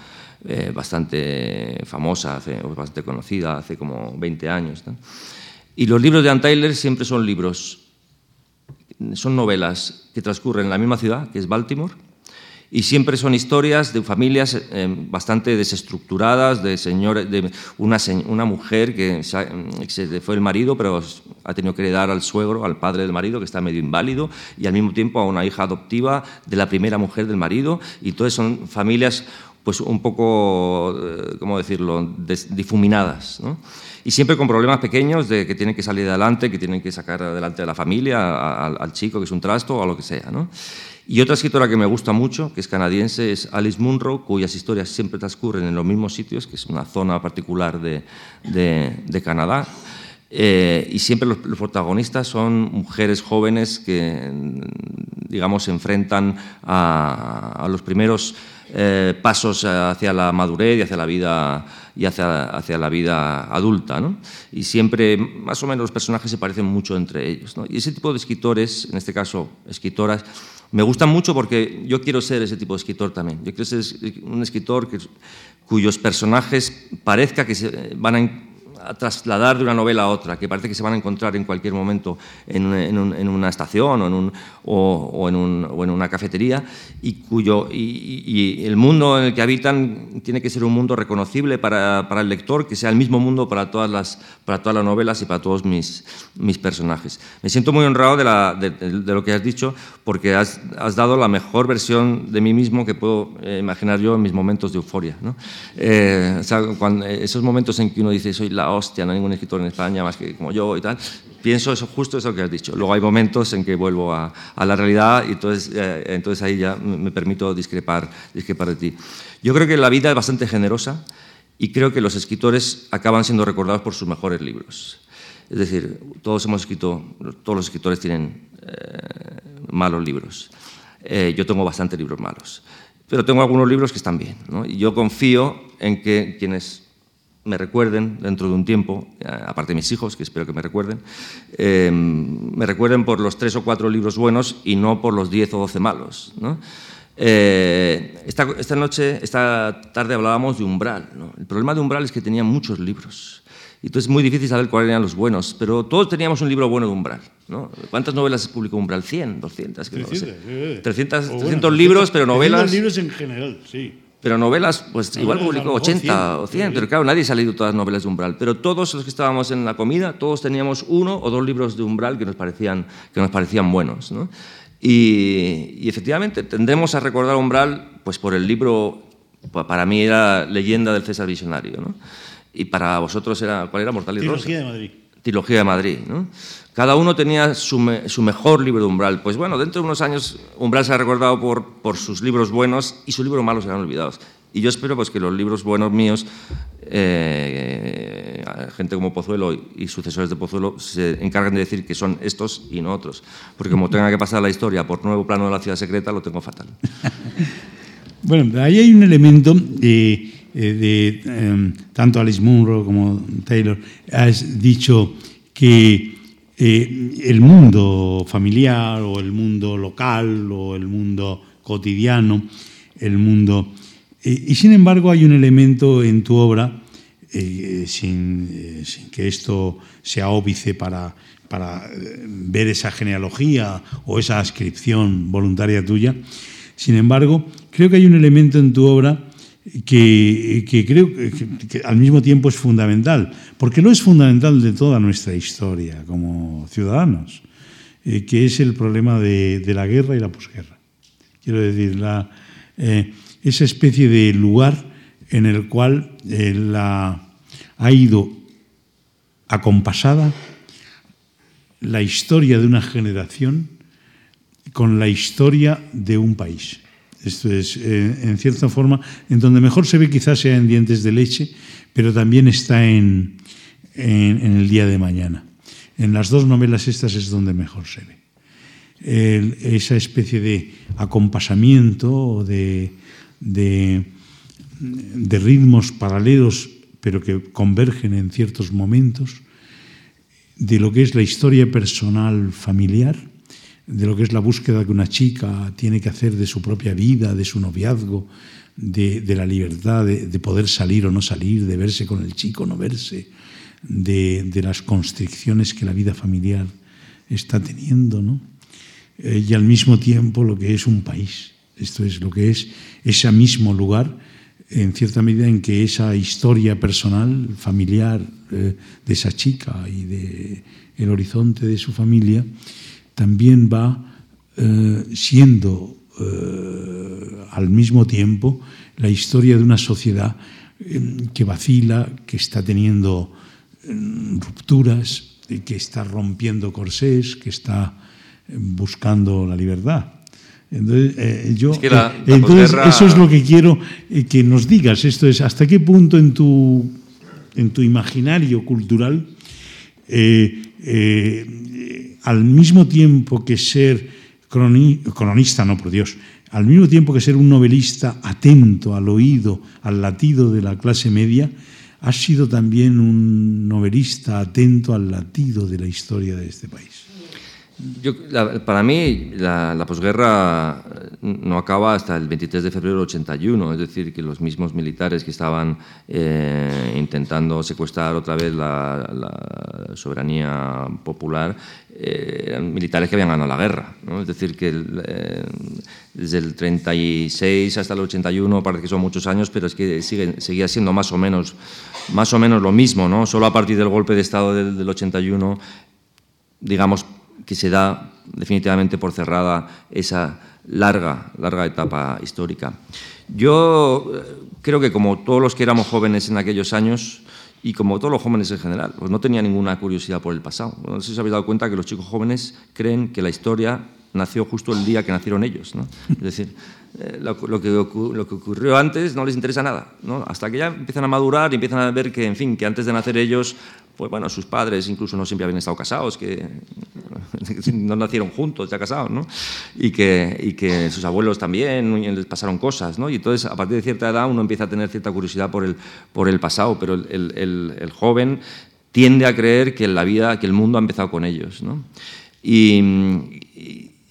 eh, bastante famosa, hace, bastante conocida, hace como 20 años. Y los libros de Ann Tyler siempre son libros, son novelas que transcurren en la misma ciudad, que es Baltimore, y siempre son historias de familias eh, bastante desestructuradas, de, señores, de una, una, mujer que se, fue el marido, pero ha tenido que heredar al suegro, al padre del marido, que está medio inválido, y al mismo tiempo a una hija adoptiva de la primera mujer del marido. Y todas son familias pues un poco, eh, ¿cómo decirlo?, difuminadas. Y siempre con problemas pequeños de que tienen que salir adelante, que tienen que sacar adelante a la familia, al, al chico que es un trasto o a lo que sea. ¿no? Y otra escritora que me gusta mucho, que es canadiense, es Alice Munro, cuyas historias siempre transcurren en los mismos sitios, que es una zona particular de, de, Canadá. Eh, y siempre los, protagonistas son mujeres jóvenes que, digamos, se enfrentan a, los primeros eh, pasos hacia la madurez y hacia la vida y hacia, hacia la vida adulta. ¿no? Y siempre, más o menos, los personajes se parecen mucho entre ellos. ¿no? Y ese tipo de escritores, en este caso escritoras, me gustan mucho porque yo quiero ser ese tipo de escritor también. Yo quiero ser un escritor que, cuyos personajes parezca que se van a trasladar de una novela a otra, que parece que se van a encontrar en cualquier momento en, una estación o en, una cafetería, y, cuyo, y, el mundo en el que habitan tiene que ser un mundo reconocible para, el lector, que sea el mismo mundo para todas las, para todas las novelas y para todos mis, mis personajes. Me siento muy honrado de, lo que has dicho, porque has, dado la mejor versión de mí mismo que puedo eh, imaginar yo en mis momentos de euforia. ¿no? Eh, cuando, esos momentos en que uno dice, soy la hostia, no hay ningún escritor en España más que como yo y tal. Pienso eso, justo eso que has dicho. Luego hay momentos en que vuelvo a, la realidad y entonces, eh, entonces ahí ya me permito discrepar, discrepar de ti. Yo creo que la vida es bastante generosa y creo que los escritores acaban siendo recordados por sus mejores libros. Es decir, todos hemos escrito, todos los escritores tienen eh, malos libros. Eh, yo tengo bastantes libros malos, pero tengo algunos libros que están bien. Y yo confío en que quienes me recuerden dentro de un tiempo, eh, aparte de mis hijos, que espero que me recuerden, eh, me recuerden por los tres o cuatro libros buenos y no por los diez o doce malos. Eh, esta, esta, noche, esta tarde hablábamos de umbral. El problema de umbral es que tenía muchos libros. Entonces es muy difícil saber cuáles eran los buenos, pero todos teníamos un libro bueno de Umbral. ¿no? ¿Cuántas novelas publicó Umbral? 100, 200, 300, 300 libros, pero novelas... libros en general, sí. Pero novelas, pues igual publicó 80 o 100, pero claro, nadie ha leído todas las novelas de Umbral. Pero todos los que estábamos en la comida, todos teníamos uno o dos libros de Umbral que nos parecían, que nos parecían buenos. ¿no? Y, y, efectivamente, tendremos a recordar Umbral pues por el libro, para mí era Leyenda del César Visionario. ¿no? y para vosotros era, ¿cuál era? Mortal y Trilogía de Madrid. Trilogía de Madrid. ¿no? Cada uno tenía su, mejor libro de Umbral. Pues bueno, dentro de unos años Umbral se ha recordado por, sus libros buenos y sus libros malos serán olvidados. Y yo espero pues, que los libros buenos míos, eh, gente como Pozuelo y sucesores de Pozuelo, se encarguen de decir que son estos y no otros. Porque como tenga que pasar la historia por nuevo plano de la ciudad secreta, lo tengo fatal. *laughs* bueno, ahí hay un elemento... Eh, eh, de em, tanto Alice Munro como Taylor, has dicho que eh, el mundo familiar o el mundo local o el mundo cotidiano, el mundo... Eh, y sin embargo hay un elemento en tu obra, sin, sin, que esto sea óbice para, para ver esa genealogía o esa ascripción voluntaria tuya, sin embargo, creo que hay un elemento en tu obra que, creo que, al mismo tiempo es fundamental, porque lo es fundamental de toda nuestra historia como ciudadanos, eh, que es el problema de, la guerra y la posguerra. Quiero decir, la, eh, esa especie de lugar en el cual eh, la, ha ido acompasada la historia de una generación con la historia de un país. Esto es, eh, en cierta forma, en donde mejor se ve quizás sea en Dientes de Leche, pero también está en, en, el día de mañana. En las dos novelas estas es donde mejor se ve. esa especie de acompasamiento, de, de, de ritmos paralelos, pero que convergen en ciertos momentos, de lo que es la historia personal familiar de lo que es la búsqueda que una chica tiene que hacer de su propia vida, de su noviazgo, de, la libertad de, poder salir o no salir, de verse con el chico o no verse, de, las constricciones que la vida familiar está teniendo, ¿no? Eh, y al mismo tiempo lo que es un país. Esto es lo que es ese mismo lugar, en cierta medida en que esa historia personal, familiar eh, de esa chica y de el horizonte de su familia, también va eh, siendo eh, al mismo tiempo la historia de una sociedad eh, que vacila, que está teniendo rupturas, que está rompiendo corsés, que está buscando la libertad. Entonces, yo, entonces eso es lo que quiero que nos digas. Esto es, ¿hasta qué punto en tu, en tu imaginario cultural al mismo tiempo que ser cronista, no por Dios, al mismo tiempo que ser un novelista atento al oído, al latido de la clase media, has sido también un novelista atento al latido de la historia de este país. Para mí, la, posguerra no acaba hasta el 23 de febrero del 81, es decir, que los mismos militares que estaban eh, intentando secuestrar otra vez la, la soberanía popular eh, eran militares que habían ganado la guerra. ¿no? Es decir, que eh, desde el 36 hasta el 81 parece que son muchos años, pero es que sigue, seguía siendo más o, menos, más o menos lo mismo. ¿no? Solo a partir del golpe de Estado del, del 81, digamos que se da definitivamente por cerrada esa larga, larga etapa histórica. Yo eh, creo que como todos los que éramos jóvenes en aquellos años, y como todos los jóvenes en general, pues no tenía ninguna curiosidad por el pasado. No sé si os habéis dado cuenta que los chicos jóvenes creen que la historia nació justo el día que nacieron ellos. ¿no? Es decir, eh, lo, que lo, que ocurrió antes no les interesa nada. ¿no? Hasta que ya empiezan a madurar y empiezan a ver que, en fin, que antes de nacer ellos pues bueno, sus padres incluso no siempre habían estado casados, que *laughs* no nacieron juntos, ya casados, ¿no? Y que, y que sus abuelos también les pasaron cosas, ¿no? Y entonces, a partir de cierta edad, uno empieza a tener cierta curiosidad por el, por el pasado, pero el, el, el joven tiende a creer que la vida, que el mundo ha empezado con ellos, ¿no? Y,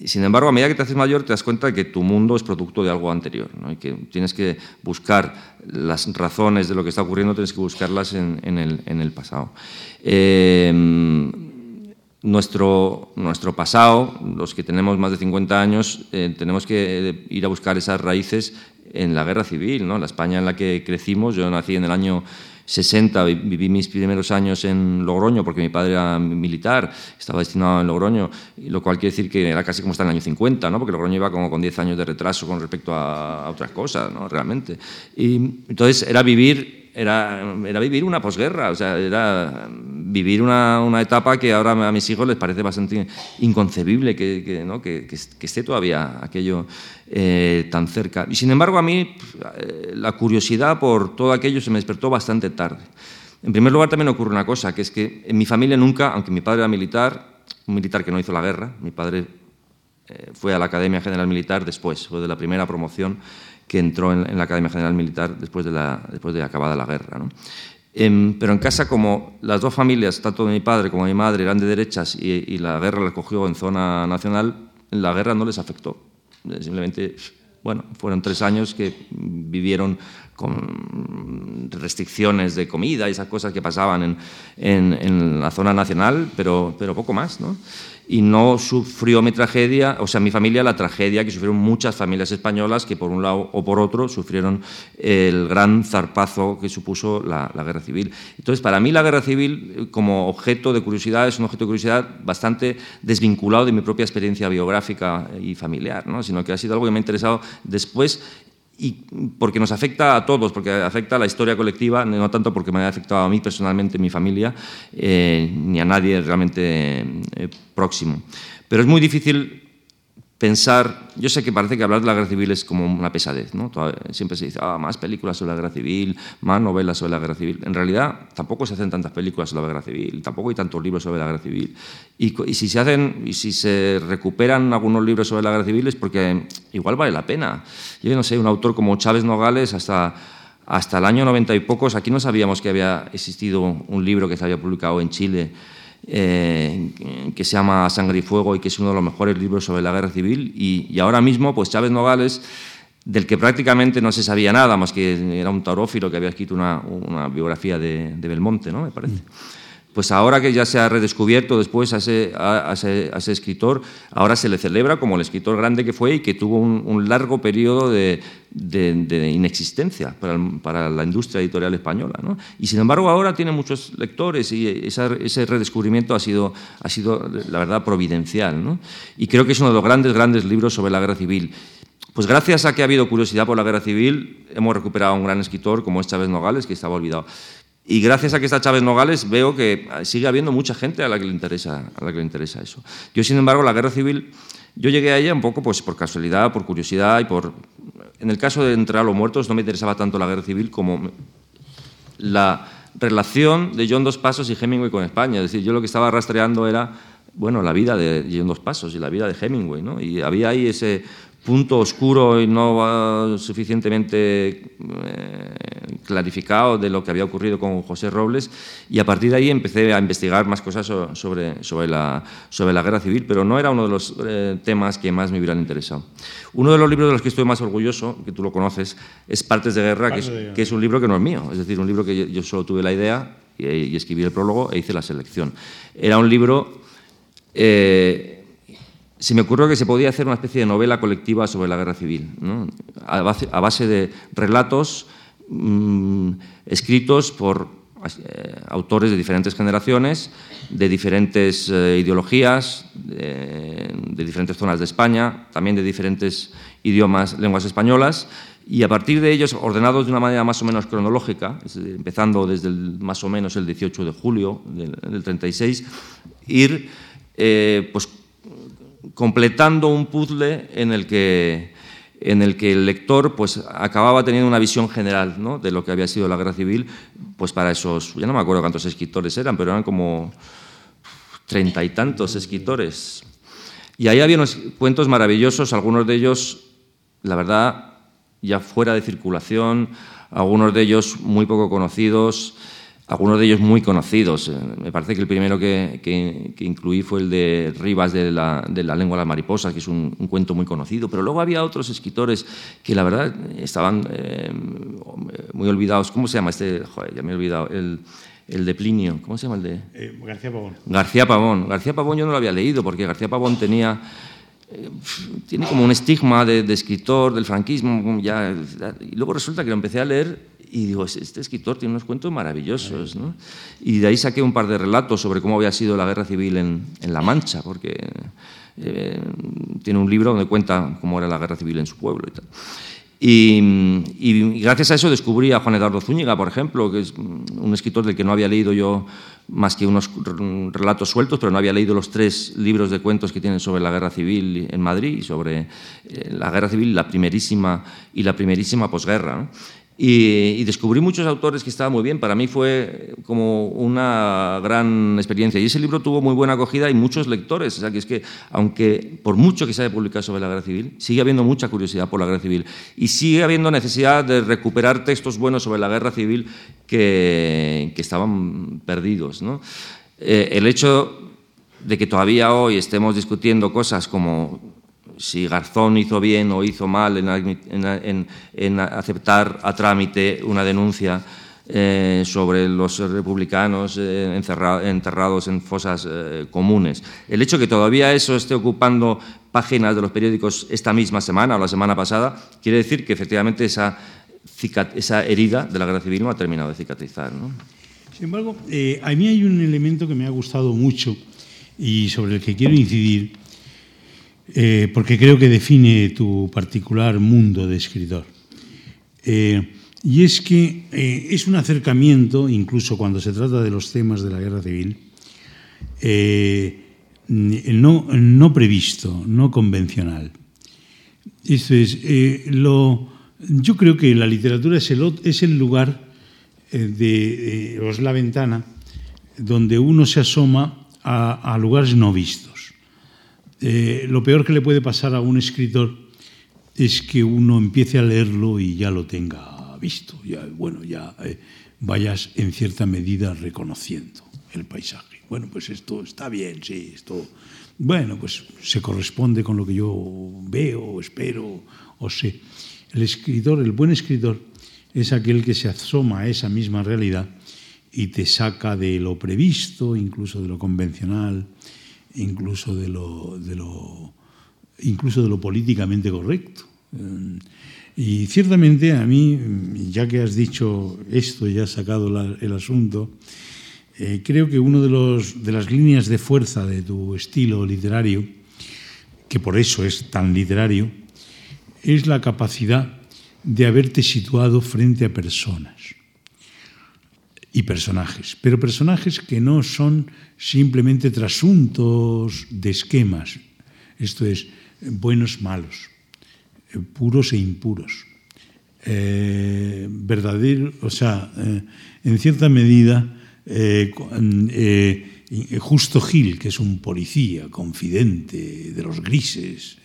sin embargo, a medida que te haces mayor, te das cuenta de que tu mundo es producto de algo anterior ¿no? y que tienes que buscar las razones de lo que está ocurriendo, tienes que buscarlas en, el, pasado. Eh, nuestro, nuestro pasado, los que tenemos más de 50 años, eh, tenemos que ir a buscar esas raíces en la guerra civil, ¿no? la España en la que crecimos. Yo nací en el año 60 viví mis primeros años en Logroño porque mi padre era militar, estaba destinado en Logroño, lo cual quiere decir que era casi como está en el año 50, ¿no? porque Logroño iba como con 10 años de retraso con respecto a, otras cosas, ¿no? realmente. Y entonces era vivir era, era vivir una posguerra, o sea, era vivir una, una, etapa que ahora a mis hijos les parece bastante inconcebible que, que, ¿no? que, que esté todavía aquello eh, tan cerca. Y sin embargo, a mí eh, la curiosidad por todo aquello se me despertó bastante tarde. En primer lugar, también ocurre una cosa, que es que en mi familia nunca, aunque mi padre era militar, un militar que no hizo la guerra, mi padre eh, fue a la Academia General Militar después, fue de la primera promoción, que entró en, la Academia General Militar después de, la, después de acabada la guerra. Em, pero en casa, como las dos familias, tanto de mi padre como de mi madre, eran de derechas y, la guerra la cogió en zona nacional, la guerra no les afectó. Simplemente, bueno, fueron tres años que vivieron con restricciones de comida y esas cosas que pasaban en, en, en la zona nacional, pero, pero poco más. ¿no? Y no sufrió mi tragedia, o sea, mi familia la tragedia que sufrieron muchas familias españolas que por un lado o por otro sufrieron el gran zarpazo que supuso la, guerra civil. Entonces, para mí la guerra civil como objeto de curiosidad es un objeto de curiosidad bastante desvinculado de mi propia experiencia biográfica y familiar, ¿no? sino que ha sido algo que me ha interesado después y porque nos afecta a todos, porque afecta a la historia colectiva, no tanto porque me haya afectado a mí personalmente, mi familia, eh, ni a nadie realmente eh, próximo. Pero es muy difícil pensar, yo sé que parece que hablar de la guerra civil es como una pesadez, ¿no? siempre se dice, ah, más películas sobre la guerra civil, más novelas sobre la guerra civil. En realidad tampoco se hacen tantas películas sobre la guerra civil, tampoco hay tantos libros sobre la guerra civil. Y, si se hacen, y si se recuperan algunos libros sobre la guerra civil es porque igual vale la pena. Yo no sé, un autor como Chávez Nogales hasta hasta el año 90 y pocos, aquí no sabíamos que había existido un libro que se había publicado en Chile eh, que se llama Sangre y Fuego y que es uno de los mejores libros sobre la guerra civil. Y, ahora mismo, pues Chávez Nogales, del que prácticamente no se sabía nada, más que era un taurófilo que había escrito una, biografía de, Belmonte, ¿no? me parece. Pues ahora que ya se ha redescubierto después a ese, escritor, ahora se le celebra como el escritor grande que fue y que tuvo un, largo periodo de, inexistencia para, la industria editorial española. ¿no? Y sin embargo ahora tiene muchos lectores y ese redescubrimiento ha sido, ha sido, la verdad, providencial. ¿no? Y creo que es uno de los grandes, grandes libros sobre la guerra civil. Pues gracias a que ha habido curiosidad por la guerra civil, hemos recuperado a un gran escritor como es Chávez Nogales, que estaba olvidado. Y gracias a que está Chávez Nogales veo que sigue habiendo mucha gente a la que le interesa, a la que le interesa eso. Yo, sin embargo, la guerra civil, yo llegué a ella un poco pues, por casualidad, por curiosidad y por... En el caso de Entre a los muertos no me interesaba tanto la guerra civil como la relación de John Dos Pasos y Hemingway con España. Es decir, yo lo que estaba rastreando era bueno, la vida de John Dos Pasos y la vida de Hemingway. ¿no? Y había ahí ese punto oscuro y no suficientemente eh, clarificado de lo que había ocurrido con José Robles y a partir de ahí empecé a investigar más cosas sobre, sobre, la, sobre la guerra civil, pero no era uno de los eh, temas que más me hubieran interesado. Uno de los libros de los que estoy más orgulloso, que tú lo conoces, es Partes de Guerra, que, es, que es, un libro que no es mío, es decir, un libro que yo, solo tuve la idea y, escribí el prólogo e hice la selección. Era un libro... Eh, se me ocurrió que se podía hacer una especie de novela colectiva sobre la guerra civil, a, base, de relatos mm, escritos por eh, autores de diferentes generaciones, de diferentes eh, ideologías, de, diferentes zonas de España, también de diferentes idiomas, lenguas españolas, y a partir de ellos, ordenados de una manera más o menos cronológica, empezando desde más o menos el 18 de julio del, 36, ir eh, pues, completando un puzzle en el que, en el, que el lector pues, acababa teniendo una visión general ¿no? de lo que había sido la guerra civil, pues para esos, ya no me acuerdo cuántos escritores eran, pero eran como treinta y tantos escritores. Y ahí había unos cuentos maravillosos, algunos de ellos, la verdad, ya fuera de circulación, algunos de ellos muy poco conocidos. Algunos de ellos muy conocidos. Eh, me parece que el primero que, que, incluí fue el de Rivas de la, de la lengua de las mariposas, que es un, cuento muy conocido, pero luego había otros escritores que la verdad estaban eh, muy olvidados. ¿Cómo se llama este? Joder, ya me he olvidado. El, el de Plinio, ¿cómo se llama el de? Eh, García Pavón. García Pavón. García Pavón yo no lo había leído porque García Pavón tenía tiene como un estigma de, de escritor del franquismo ya, y luego resulta que lo empecé a leer y digo, este escritor tiene unos cuentos maravillosos. ¿no? Y de ahí saqué un par de relatos sobre cómo había sido la guerra civil en, en La Mancha, porque eh, tiene un libro donde cuenta cómo era la guerra civil en su pueblo y tal. Y, gracias a eso descubrí a Juan Eduardo Zúñiga, por ejemplo, que es un escritor del que no había leído yo más que unos relatos sueltos, pero no había leído los tres libros de cuentos que tienen sobre la guerra civil en Madrid y sobre eh, la guerra civil, la primerísima y la primerísima posguerra. ¿no? Y, descubrí muchos autores que estaban muy bien. Para mí fue como una gran experiencia. Y ese libro tuvo muy buena acogida y muchos lectores. O sea, que es que, aunque por mucho que se haya publicado sobre la guerra civil, sigue habiendo mucha curiosidad por la guerra civil. Y sigue habiendo necesidad de recuperar textos buenos sobre la guerra civil que, estaban perdidos. ¿no? Eh, el hecho de que todavía hoy estemos discutiendo cosas como si Garzón hizo bien o hizo mal en, aceptar a trámite una denuncia eh, sobre los republicanos eh, enterrados en fosas eh, comunes. El hecho que todavía eso esté ocupando páginas de los periódicos esta misma semana o la semana pasada, quiere decir que efectivamente esa herida de la guerra civil no ha terminado de cicatrizar. Sin embargo, a mí hay un elemento que me ha gustado mucho y sobre el que quiero incidir, eh, porque creo que define tu particular mundo de escritor. Eh, y es que eh, es un acercamiento, incluso cuando se trata de los temas de la guerra civil, no, no, previsto, no convencional. Esto es, lo, yo creo que la literatura es el, es el lugar de, o es la ventana donde uno se asoma a lugares no vistos. Eh, lo peor que le puede pasar a un escritor es que uno empiece a leerlo y ya lo tenga visto, ya, bueno, ya eh, vayas en cierta medida reconociendo el paisaje. Bueno, pues esto está bien, sí, esto, bueno, pues se corresponde con lo que yo veo, espero o sé. El escritor, el buen escritor, es aquel que se asoma a esa misma realidad y te saca de lo previsto, incluso de lo convencional, incluso de lo, de lo, incluso de lo políticamente correcto. Eh, y ciertamente a mí, ya que has dicho esto y has sacado el asunto, eh, creo que una de, los, de las líneas de fuerza de tu estilo literario, que por eso es tan literario, es la capacidad de haberte situado frente a personas y personajes, pero personajes que no son simplemente trasuntos de esquemas, esto es, buenos, malos, eh, puros e impuros, eh, verdadero, o sea, eh, en cierta medida, Justo Gil, que es un policía confidente de los grises,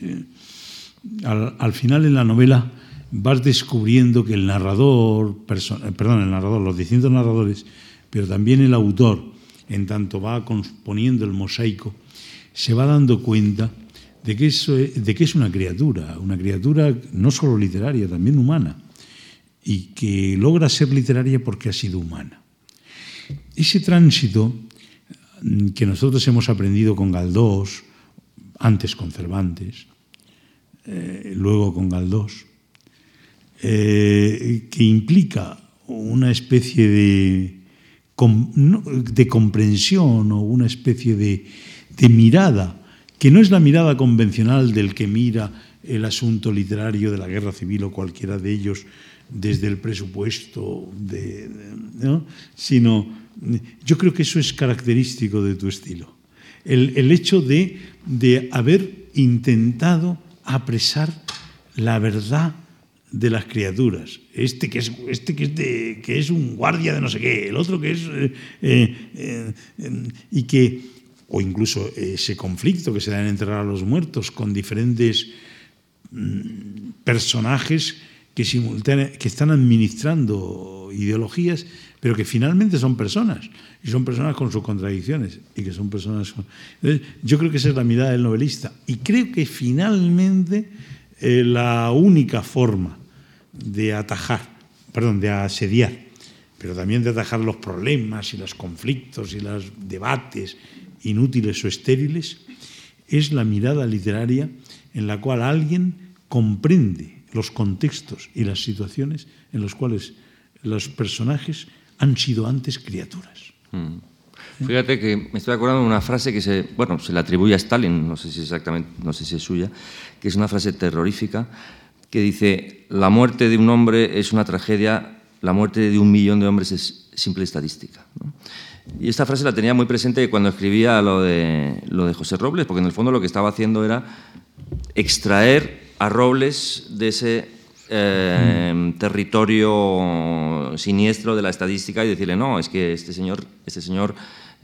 al final en la novela vas descubriendo que el narrador, eh, perdón, el narrador, los distintos narradores, pero también el autor, en tanto va componiendo el mosaico, se va dando cuenta de que, es una criatura, una criatura no solo literaria, también humana, y que logra ser literaria porque ha sido humana. Ese tránsito mm, que nosotros hemos aprendido con Galdós, antes con Cervantes, eh, luego con Galdós, eh, que implica una especie de, de comprensión o una especie de, de mirada, que no es la mirada convencional del que mira el asunto literario de la guerra civil o cualquiera de ellos desde el presupuesto, ¿no? sino yo creo que eso es característico de tu estilo. El, el hecho de, de, haber intentado apresar la verdad de las criaturas. Este que es, este que es, de, que es un guardia de no sé qué, el otro que es... Eh, eh, eh, y que, o incluso ese conflicto que se da en enterrar a los muertos con diferentes mm, personajes que, que están administrando ideologías, pero que finalmente son personas, y son personas con sus contradicciones, y que son personas... yo creo que esa es la mirada del novelista, y creo que finalmente la única forma de atajar, perdón, de asediar, pero también de atajar los problemas y los conflictos y los debates inútiles o estériles, es la mirada literaria en la cual alguien comprende los contextos y las situaciones en los cuales los personajes han sido antes criaturas. Mm. Fíjate que me estoy acordando de una frase que se, bueno, se le atribuye a Stalin, no sé si exactamente, no sé si es suya, que es una frase terrorífica que dice, la muerte de un hombre es una tragedia, la muerte de un millón de hombres es simple estadística. Y esta frase la tenía muy presente cuando escribía lo de, lo de José Robles, porque en el fondo lo que estaba haciendo era extraer a Robles de ese eh, territorio siniestro de la estadística y decirle, no, es que este señor, este señor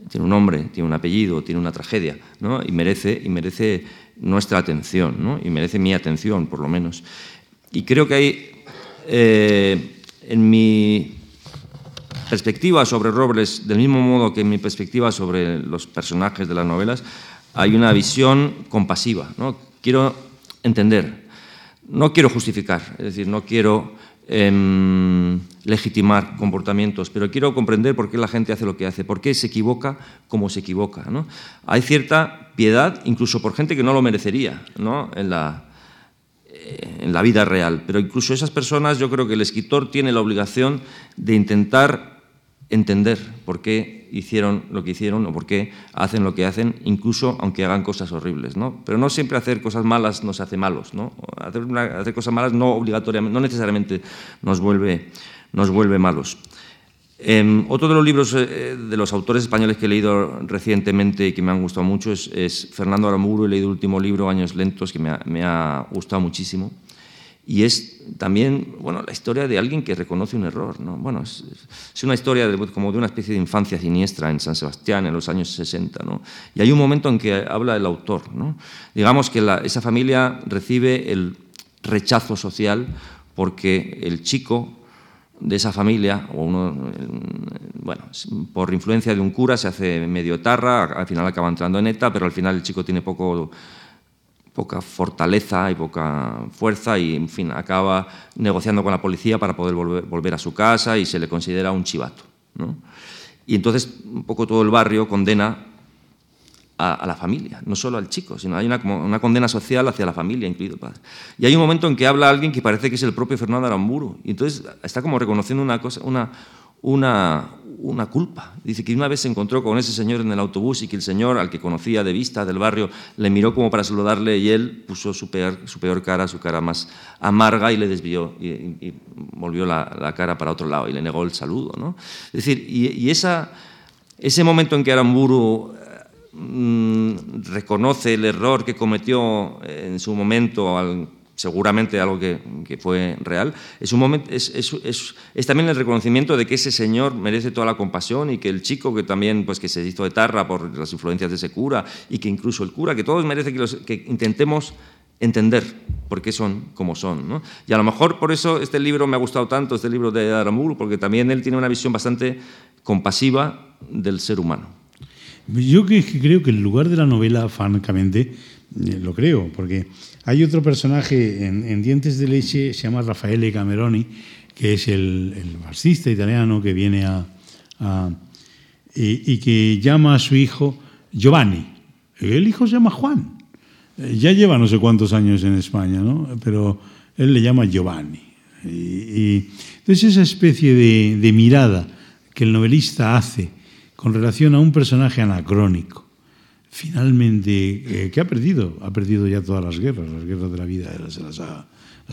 tiene un nombre, tiene un apellido, tiene una tragedia, ¿no? y, merece, y merece nuestra atención, ¿no? y merece mi atención, por lo menos. Y creo que hay, eh, en mi perspectiva sobre Robles, del mismo modo que en mi perspectiva sobre los personajes de las novelas, hay una visión compasiva. ¿no? Quiero entender, no quiero justificar, es decir, no quiero em, legitimar comportamientos, pero quiero comprender por qué la gente hace lo que hace, por qué se equivoca como se equivoca. Hay cierta piedad, incluso por gente que no lo merecería ¿no? en, la, en la vida real, pero incluso esas personas yo creo que el escritor tiene la obligación de intentar entender por qué hicieron lo que hicieron o por qué hacen lo que hacen, incluso aunque hagan cosas horribles. ¿no? Pero no siempre hacer cosas malas nos hace malos. ¿no? Hacer, hacer cosas malas no obligatoriamente, no necesariamente nos vuelve, nos vuelve malos. Em, otro de los libros eh, de los autores españoles que he leído recientemente y que me han gustado mucho es, Fernando Aramburu. He leído el último libro, Años Lentos, que me me ha gustado muchísimo. Y es también bueno, la historia de alguien que reconoce un error. ¿no? Bueno, es, una historia de, como de una especie de infancia siniestra en San Sebastián en los años 60. ¿no? Y hay un momento en que habla el autor. ¿no? Digamos que esa familia recibe el rechazo social porque el chico de esa familia, o uno, bueno, por influencia de un cura se hace medio tarra, al final acaba entrando en ETA, pero al final el chico tiene poco poca fortaleza y poca fuerza y, en fin, acaba negociando con la policía para poder volver, a su casa y se le considera un chivato. Y entonces un poco todo el barrio condena a, la familia, no solo al chico, sino hay una, una, condena social hacia la familia, incluido el padre. Y hay un momento en que habla alguien que parece que es el propio Fernando Aramburu, y entonces está como reconociendo una cosa, una, una, una culpa. Dice que una vez se encontró con ese señor en el autobús y que el señor, al que conocía de vista del barrio, le miró como para saludarle y él puso su peor, su peor cara, su cara más amarga y le desvió y, volvió la, cara para otro lado y le negó el saludo. ¿no? Es decir, y, esa, ese momento en que Aramburu mm, reconoce el error que cometió en su momento seguramente algo que, fue real, es, también el reconocimiento de que ese señor merece toda la compasión y que el chico que también pues, que se hizo de tarra por las influencias de ese cura y que incluso el cura, que todos merecen que, intentemos entender por qué son como son. Y a lo mejor por eso este libro me ha gustado tanto, este libro de Aramburu, porque también él tiene una visión bastante compasiva del ser humano. Yo creo que el lugar de la novela, francamente, eh, lo creo, porque hay otro personaje en, Dientes de Leche, se llama Raffaele Cameroni, que es el, fascista italiano que viene a, y, que llama a su hijo Giovanni. El hijo se llama Juan. Eh, ya lleva no sé cuántos años en España, ¿no? pero él le llama Giovanni. Entonces esa especie de mirada que el novelista hace con relación a un personaje anacrónico, finalmente, eh, que ha perdido, ha perdido ya todas las guerras, las guerras de la vida, se las ha,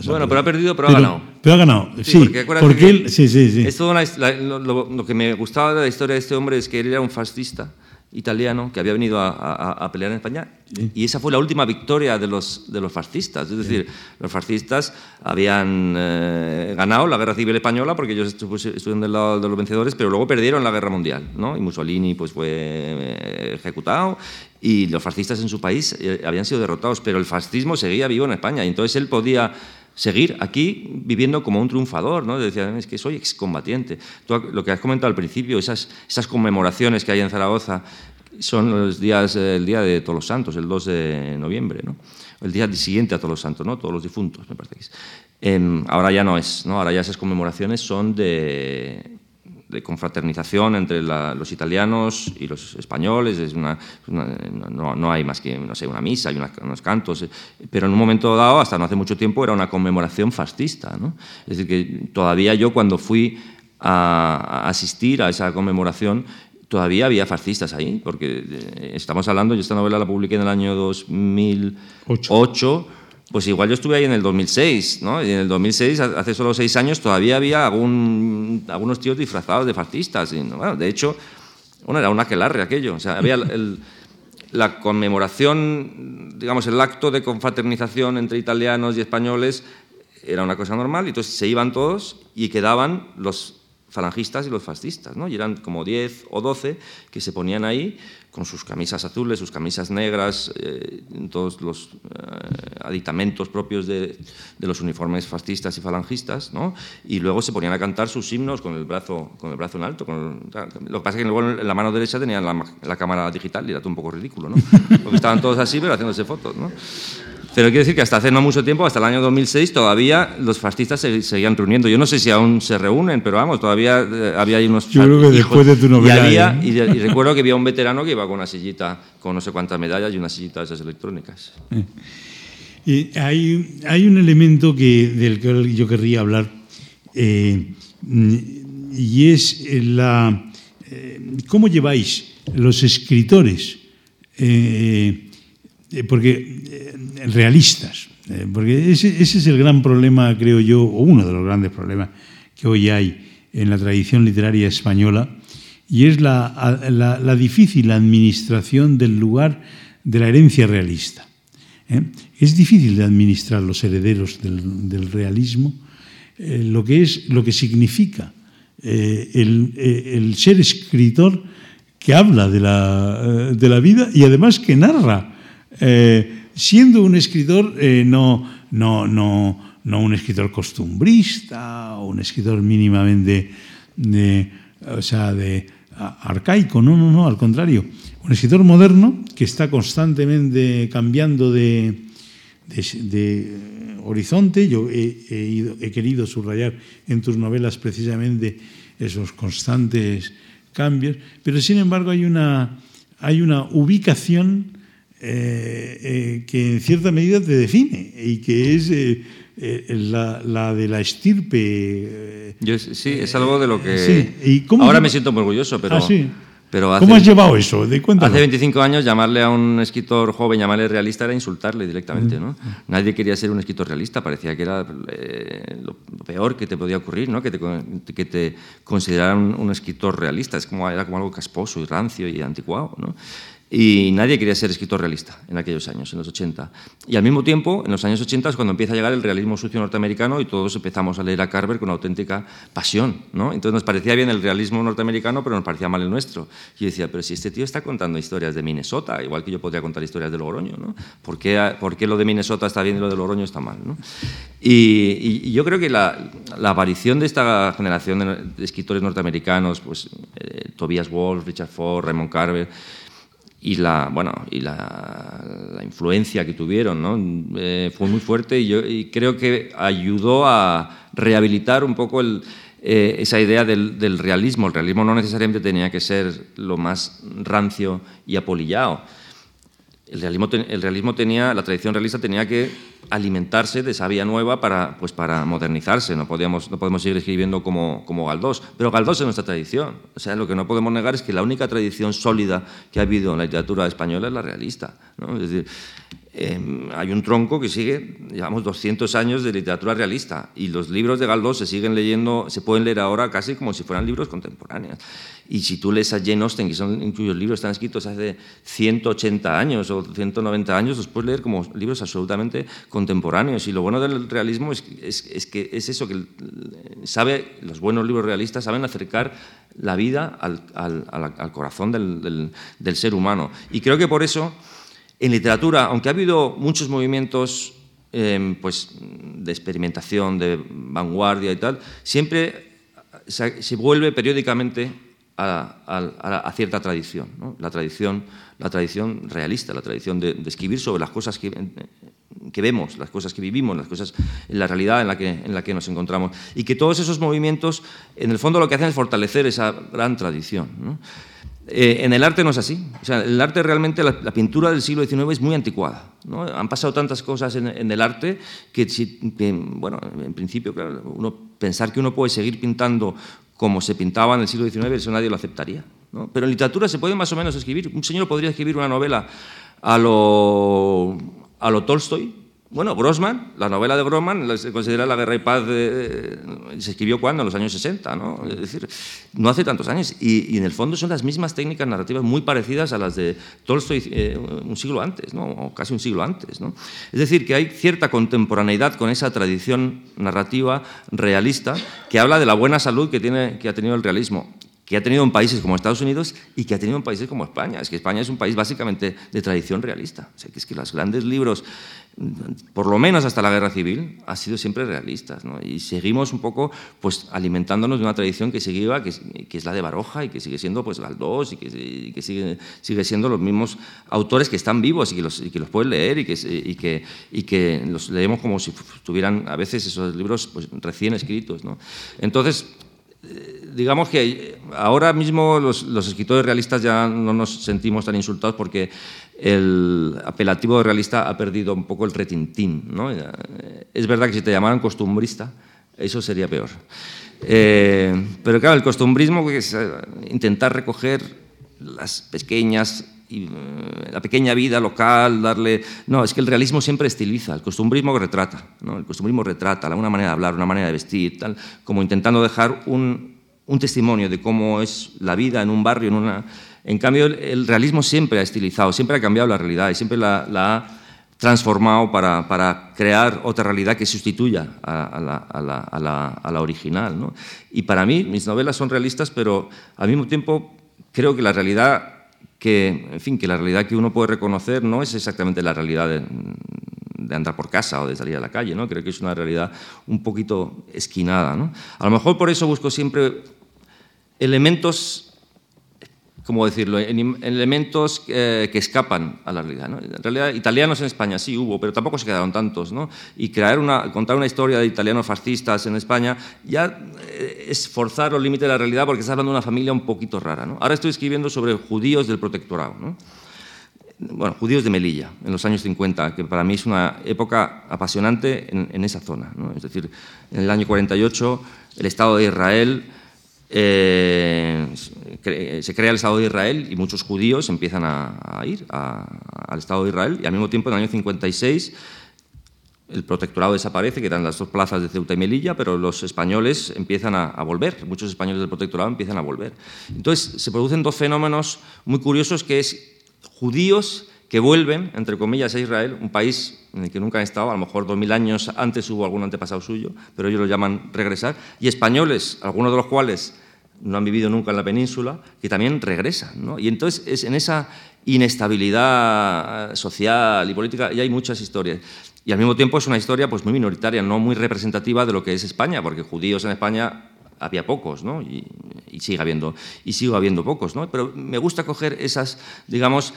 bueno, pero ha perdido, pero, ha ganado. Pero ha ganado, sí. porque, él, sí, sí, sí. Es lo, que me gustaba de la historia de este hombre es que él era un fascista italiano que había venido a, pelear en España. Y esa fue la última victoria de los, de los fascistas. Es decir, los fascistas habían eh, ganado la guerra civil española porque ellos estuvieron del lado de los vencedores, pero luego perdieron la guerra mundial ¿no? y Mussolini pues, fue eh, ejecutado. Y los fascistas en su país eh, habían sido derrotados, pero el fascismo seguía vivo en España. Y entonces él podía seguir aquí viviendo como un triunfador, ¿no? Decía, es que soy excombatiente. lo que has comentado al principio, esas, conmemoraciones que hay en Zaragoza, son los días, el día de Todos los Santos, el 2 de noviembre, ¿no? El día siguiente a Todos los Santos, ¿no? Todos los difuntos, me parece que es. Em, ahora ya no es, ¿no? Ahora ya esas conmemoraciones son de, de confraternización entre los italianos y los españoles. Es una, no, hay más que no sé, una misa y unos cantos, pero en un momento dado, hasta no hace mucho tiempo, era una conmemoración fascista. ¿no? Es decir, que todavía yo cuando fui a, asistir a esa conmemoración, todavía había fascistas ahí, porque eh, estamos hablando, yo esta novela la publiqué en el año 2008. Pues igual yo estuve ahí en el 2006, ¿no? Y en el 2006, hace solo seis años, todavía había algún, algunos tíos disfrazados de fascistas. Y, bueno, de hecho, bueno, era un aquelarre aquello. O sea, había la conmemoración, digamos, el acto de confraternización entre italianos y españoles era una cosa normal, y entonces se iban todos y quedaban los falangistas y los fascistas, ¿no? Y eran como 10 o 12 que se ponían ahí con sus camisas azules, sus camisas negras, eh, todos los eh, aditamentos propios de, los uniformes fascistas y falangistas, ¿no? Y luego se ponían a cantar sus himnos con el brazo, con el brazo en alto. lo que pasa es que luego en la mano derecha tenían la, la cámara digital y era todo un poco ridículo, ¿no? *laughs* Porque estaban todos así, pero haciéndose fotos, ¿no? Pero quiero decir que hasta hace no mucho tiempo, hasta el año 2006, todavía los fascistas se seguían reuniendo. Yo no sé si aún se reúnen, pero vamos, todavía eh, había ahí unos... Yo creo que después de tu novela... ¿eh? Y, recuerdo que había un veterano que iba con una silla con no sé cuántas medallas y una sillita de esas electrónicas. Eh, y hay, hay un elemento que, del que yo querría hablar, y es la... ¿Cómo lleváis los escritores? porque realistas, eh, porque ese, es el gran problema, creo yo, o uno de los grandes problemas que hoy hay en la tradición literaria española, y es la, difícil administración del lugar de la herencia realista. ¿eh? Es difícil de administrar los herederos del, realismo, eh, lo, que es, lo que significa el, ser escritor que habla de la, de la, vida y además que narra siendo un escritor eh, no, no, no, no un escritor costumbrista o un escritor mínimamente de, o sea, de arcaico, no, no, no, al contrario, un escritor moderno que está constantemente cambiando de, de, horizonte. Yo he, he, querido subrayar en tus novelas precisamente esos constantes cambios, pero sin embargo hay una, hay una ubicación eh, eh, que en cierta medida te define y que es eh, la, de la estirpe. sí, es algo de lo que ahora me siento muy orgulloso, pero... Ah, pero ¿Cómo has llevado eso? De hace 25 años llamarle a un escritor joven, llamarle realista, era insultarle directamente. ¿no? Nadie quería ser un escritor realista, parecía que era lo peor que te podía ocurrir, ¿no? que, te, que te consideraran un escritor realista. Es como, era como algo casposo y rancio y anticuado. ¿no? Y nadie quería ser escritor realista en aquellos años, en los 80. Y al mismo tiempo, en los años 80 es cuando empieza a llegar el realismo sucio norteamericano y todos empezamos a leer a Carver con auténtica pasión. ¿no? Entonces nos parecía bien el realismo norteamericano, pero nos parecía mal el nuestro. Y yo decía, pero si este tío está contando historias de Minnesota, igual que yo podría contar historias de Logroño, ¿no? ¿Por qué, por qué lo de Minnesota está bien y lo de Logroño está mal? ¿no? Y, yo creo que la, la, aparición de esta generación de escritores norteamericanos, pues eh, Tobias Wolff, Richard Ford, Raymond Carver, y la, bueno, y la, influencia que tuvieron ¿no? Eh, fue muy fuerte y, yo, creo que ayudó a rehabilitar un poco el, eh, esa idea del, del, realismo. El realismo no necesariamente tenía que ser lo más rancio y apolillado el realismo, el realismo tenía, la tradición realista tenía que alimentarse de esa vía nueva para, pues para modernizarse. No, podíamos, no podemos seguir escribiendo como, como Galdós. Pero Galdós es nuestra tradición. O sea, lo que no podemos negar es que la única tradición sólida que ha habido en la literatura española es la realista. ¿no? Es decir, Em, hay un tronco que sigue, llevamos 200 años de literatura realista y los libros de Galdós se siguen leyendo, se pueden leer ahora casi como si fueran libros contemporáneos. Y si tú lees a Jane Austen, que son, cuyos libros están escritos hace 180 años o 190 años, los puedes leer como libros absolutamente contemporáneos. Y lo bueno del realismo es, es, que es eso, que sabe, los buenos libros realistas saben acercar la vida al, al, al corazón del, del, ser humano. Y creo que por eso en literatura, aunque ha habido muchos movimientos em, pues, de experimentación, de vanguardia y tal, siempre se, vuelve periódicamente a, cierta tradición, la tradición, la tradición realista, la tradición de, escribir sobre las cosas que, vemos, las cosas que vivimos, las cosas la realidad en la, que, en la que nos encontramos, y que todos esos movimientos, en el fondo, lo que hacen es fortalecer esa gran tradición. Eh, en el arte no es así. O sea, el arte realmente, la, pintura del siglo XIX es muy anticuada. Han pasado tantas cosas en, el arte que, bueno, en principio, pensar que uno puede seguir pintando como se pintaba en el siglo XIX, eso nadie lo aceptaría. ¿no? Pero en literatura se puede más o menos escribir. Un señor podría escribir una novela a lo, a lo Tolstoy, bueno, Grossman, la novela de Grossman se considera la guerra y paz, de, se escribió cuando, en los años 60, ¿no? Es decir, no hace tantos años. Y, en el fondo son las mismas técnicas narrativas muy parecidas a las de Tolstoy eh, un siglo antes, ¿no? O casi un siglo antes, ¿no? Es decir, que hay cierta contemporaneidad con esa tradición narrativa realista que habla de la buena salud que, tiene, que ha tenido el realismo que ha tenido en países como Estados Unidos y que ha tenido en países como España. Es que España es un país básicamente de tradición realista. O sea, que es que los grandes libros por lo menos hasta la guerra civil, ha sido siempre realistas. Y seguimos un poco pues, alimentándonos de una tradición que sigue, que, que es la de Baroja y que sigue siendo pues, Galdós y que, que sigue, sigue, siendo los mismos autores que están vivos y que los, y pueden leer y que, y, que, y los leemos como si tuvieran a veces esos libros pues, recién escritos. ¿no? Entonces, digamos que ahora mismo los, escritores realistas ya no nos sentimos tan insultados porque el apelativo de realista ha perdido un poco el retintín. ¿no? Es verdad que si te llamaran costumbrista, eso sería peor. Eh, pero claro, el costumbrismo es eh, intentar recoger las pequeñas eh, la pequeña vida local, darle... No, es que el realismo siempre estiliza, el costumbrismo retrata, ¿no? el costumbrismo retrata una manera de hablar, una manera de vestir, tal, como intentando dejar un, un testimonio de cómo es la vida en un barrio, en una en cambio, el realismo siempre ha estilizado, siempre ha cambiado la realidad y siempre la, ha transformado para, crear otra realidad que sustituya a, la, original. Y para mí, mis novelas son realistas, pero al mismo tiempo creo que la realidad que, en fin, que la realidad que uno puede reconocer no es exactamente la realidad de, andar por casa o de salir a la calle, ¿no? Creo que es una realidad un poquito esquinada, A lo mejor por eso busco siempre elementos ¿cómo decirlo?, en, elementos eh, que escapan a la realidad. En realidad, italianos en España sí hubo, pero tampoco se quedaron tantos. ¿no? Y crear una, contar una historia de italianos fascistas en España ya eh, es forzar los límites de la realidad porque estás hablando de una familia un poquito rara. ¿no? Ahora estoy escribiendo sobre judíos del protectorado. ¿no? Bueno, judíos de Melilla, en los años 50, que para mí es una época apasionante en, en esa zona. ¿no? Es decir, en el año 48, el Estado de Israel eh, se crea el Estado de Israel y muchos judíos empiezan a, ir al Estado de Israel y al mismo tiempo en el año 56 el protectorado desaparece, quedan las dos plazas de Ceuta y Melilla, pero los españoles empiezan a, volver, muchos españoles del protectorado empiezan a volver. Entonces se producen dos fenómenos muy curiosos que es judíos que vuelven, entre comillas, a Israel, un país en el que nunca han estado, a lo mejor dos mil años antes hubo algún antepasado suyo, pero ellos lo llaman regresar, y españoles, algunos de los cuales no han vivido nunca en la península, que también regresan. ¿no? Y entonces es en esa inestabilidad social y política y hay muchas historias. Y al mismo tiempo es una historia pues, muy minoritaria, no muy representativa de lo que es España, porque judíos en España había pocos, ¿no? Y, sigue habiendo, y sigue habiendo pocos, ¿no? Pero me gusta coger esas, digamos,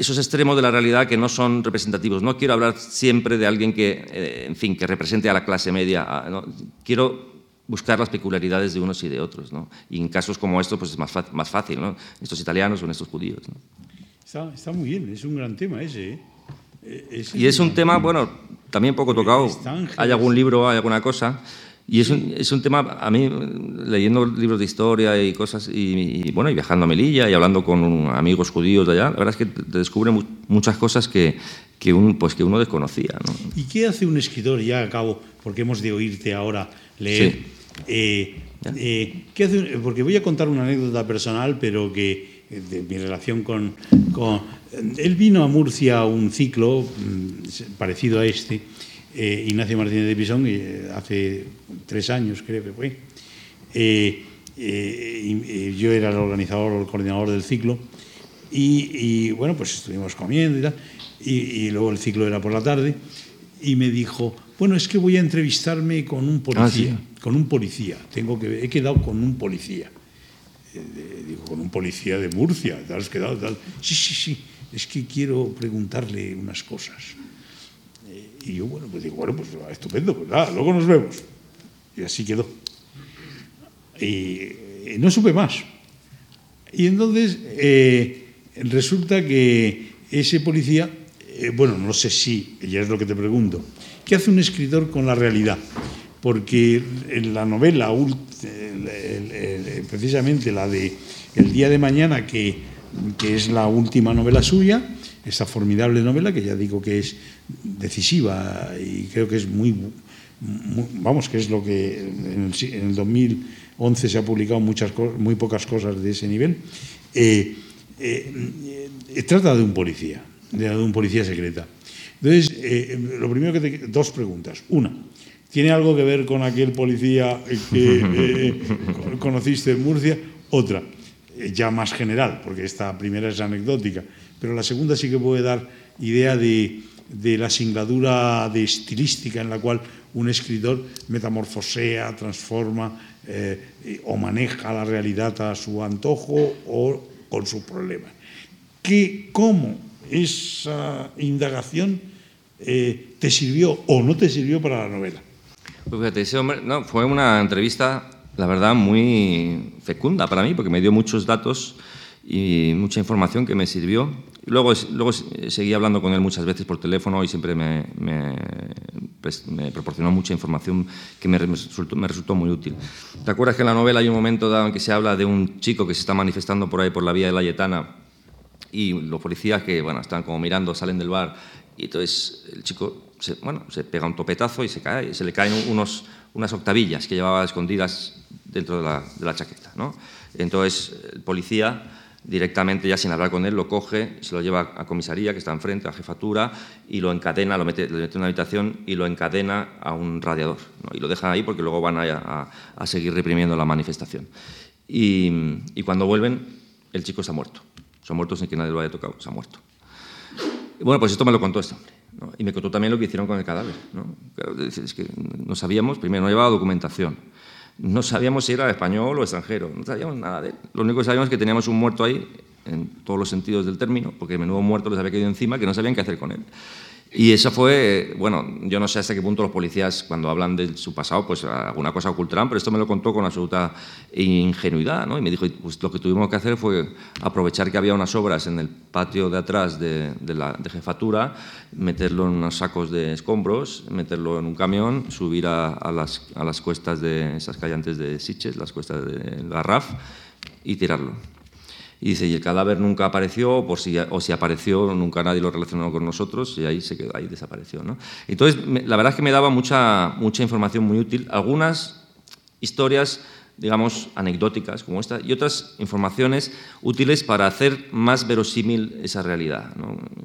esos extremos de la realidad que no son representativos. No quiero hablar siempre de alguien que, eh, en fin, que represente a la clase media. ¿no? Quiero buscar las peculiaridades de unos y de otros. ¿no? Y en casos como estos, pues es más, más fácil, ¿no? estos italianos o estos judíos. ¿no? Está, está, muy bien, es un gran tema ese. ¿eh? eh y es un tema, bueno, también poco tocado. Hay algún libro, hay alguna cosa. Y es un, es un, tema, a mí, leyendo libros de historia y cosas, y, bueno, y viajando a Melilla y hablando con amigos judíos de allá, la verdad es que te descubre muchas cosas que, que, un, pues que uno desconocía. ¿no? ¿Y qué hace un escritor, ya acabo, porque hemos de oírte ahora leer? Eh, eh, ¿qué hace, porque voy a contar una anécdota personal, pero que de mi relación con, con, Él vino a Murcia a un ciclo mm, parecido a este, eh, Ignacio Martínez de Pisón, hace tres años creo que fue. Eh, eh, yo era el organizador o el coordinador del ciclo y, bueno, pues estuvimos comiendo y tal, y, luego el ciclo era por la tarde y me dijo, bueno, es que voy a entrevistarme con un policía, Ah, con un policía, tengo que, he quedado con un policía. Eh, digo, con un policía de Murcia, ¿te has quedado? Tal? Sí, sí, sí, es que quiero preguntarle unas cosas. Eh, y yo, bueno, pues digo, bueno, pues estupendo, pues nada, luego nos vemos. Y así quedó. Y, y no supe más. Y entonces eh, resulta que ese policía, eh, bueno, no sé si, ya es lo que te pregunto, ¿qué hace un escritor con la realidad? Porque en la novela, precisamente la de El día de mañana, que, que es la última novela suya, esa formidable novela que ya digo que es decisiva y creo que es muy, muy- vamos, que es lo que en el, si- en el 2011 se ha publicado muchas muy pocas cosas de ese nivel, eh, eh, eh, trata de un policía, de, un policía secreta. Entonces, eh, lo primero que te, dos preguntas. Una, ¿tiene algo que ver con aquel policía que *laughs* conociste en Murcia? Otra, ya más general, porque esta primera es anecdótica, pero la segunda sí que puede dar idea de, de la singladura de estilística en la cual un escritor metamorfosea, transforma eh, o maneja la realidad a su antojo o con sus problemas. ¿Qué, ¿Cómo esa indagación eh, te sirvió o no te sirvió para la novela? Pues fíjate, ese hombre, no, fue una entrevista, la verdad, muy fecunda para mí, porque me dio muchos datos y mucha información que me sirvió. Luego, luego seguí hablando con él muchas veces por teléfono y siempre me, me, pues, me proporcionó mucha información que me resultó, me resultó, muy útil. ¿Te acuerdas que en la novela hay un momento dado en que se habla de un chico que se está manifestando por ahí por la vía de la Yetana y los policías que bueno, están como mirando, salen del bar y entonces el chico se, bueno, se pega un topetazo y se cae, y se le caen unos, unas octavillas que llevaba escondidas dentro de la, de la chaqueta. ¿no? Entonces el policía directamente, ya sin hablar con él, lo coge, se lo lleva a comisaría, que está enfrente, a jefatura, y lo encadena, lo mete, lo mete en una habitación y lo encadena a un radiador. Y lo dejan ahí porque luego van a, a, seguir reprimiendo la manifestación. Y, y, cuando vuelven, el chico está muerto. Se ha muerto sin que nadie lo haya tocado, se ha muerto. Bueno, pues esto me lo contó este hombre. Y me contó también lo que hicieron con el cadáver. ¿no? Es que no sabíamos, primero, no llevaba documentación. No sabíamos si era español o extranjero, no sabíamos nada de él. Lo único que sabíamos es que teníamos un muerto ahí, en todos los sentidos del término, porque menudo muerto les había caído encima, que no sabían qué hacer con él. Y eso fue, bueno, yo no sé hasta qué punto los policías, cuando hablan de su pasado, pues alguna cosa ocultarán, pero esto me lo contó con absoluta ingenuidad, ¿no? Y me dijo, pues lo que tuvimos que hacer fue aprovechar que había unas obras en el patio de atrás de, la de jefatura, meterlo en unos sacos de escombros, meterlo en un camión, subir a, a, las, a las cuestas de esas callantes de Siches, las cuestas de Garraf, y tirarlo. Y dice, y el cadáver nunca apareció, por si, o si apareció, nunca nadie lo relacionó con nosotros, y ahí se quedó, ahí desapareció. ¿no? Entonces, la verdad es que me daba mucha, mucha información muy útil. Algunas historias, digamos, anecdóticas como esta, y otras informaciones útiles para hacer más verosímil esa realidad,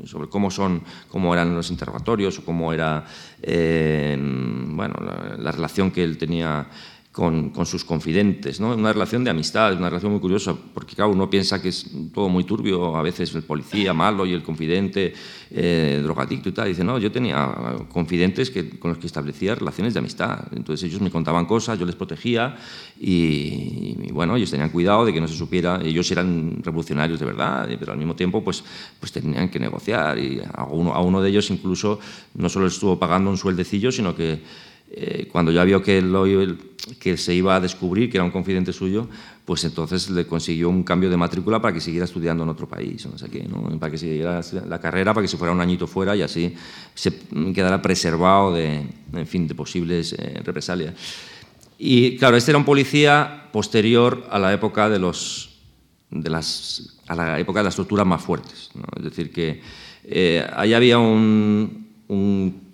sobre cómo son, cómo eran los interrogatorios, o cómo era eh, bueno, la relación que él tenía con, con, sus confidentes, ¿no? una relación de amistad, una relación muy curiosa, porque claro, uno piensa que es todo muy turbio, a veces el policía malo y el confidente eh, drogadicto y tal, dice, no, yo tenía confidentes que, con los que establecía relaciones de amistad, entonces ellos me contaban cosas, yo les protegía y, y bueno, ellos tenían cuidado de que no se supiera, ellos eran revolucionarios de verdad, pero al mismo tiempo pues, pues tenían que negociar y a uno, a uno de ellos incluso no solo estuvo pagando un sueldecillo, sino que eh, cuando ya vio que, que se iba a descubrir que era un confidente suyo, pues entonces le consiguió un cambio de matrícula para que siguiera estudiando en otro país, no sé qué, ¿no? para que siguiera la carrera, para que se fuera un añito fuera y así se quedara preservado de, en fin, de posibles eh, represalias. Y claro, este era un policía posterior a la época de los de las a la época de las torturas más fuertes, ¿no? es decir que eh, ahí había un, un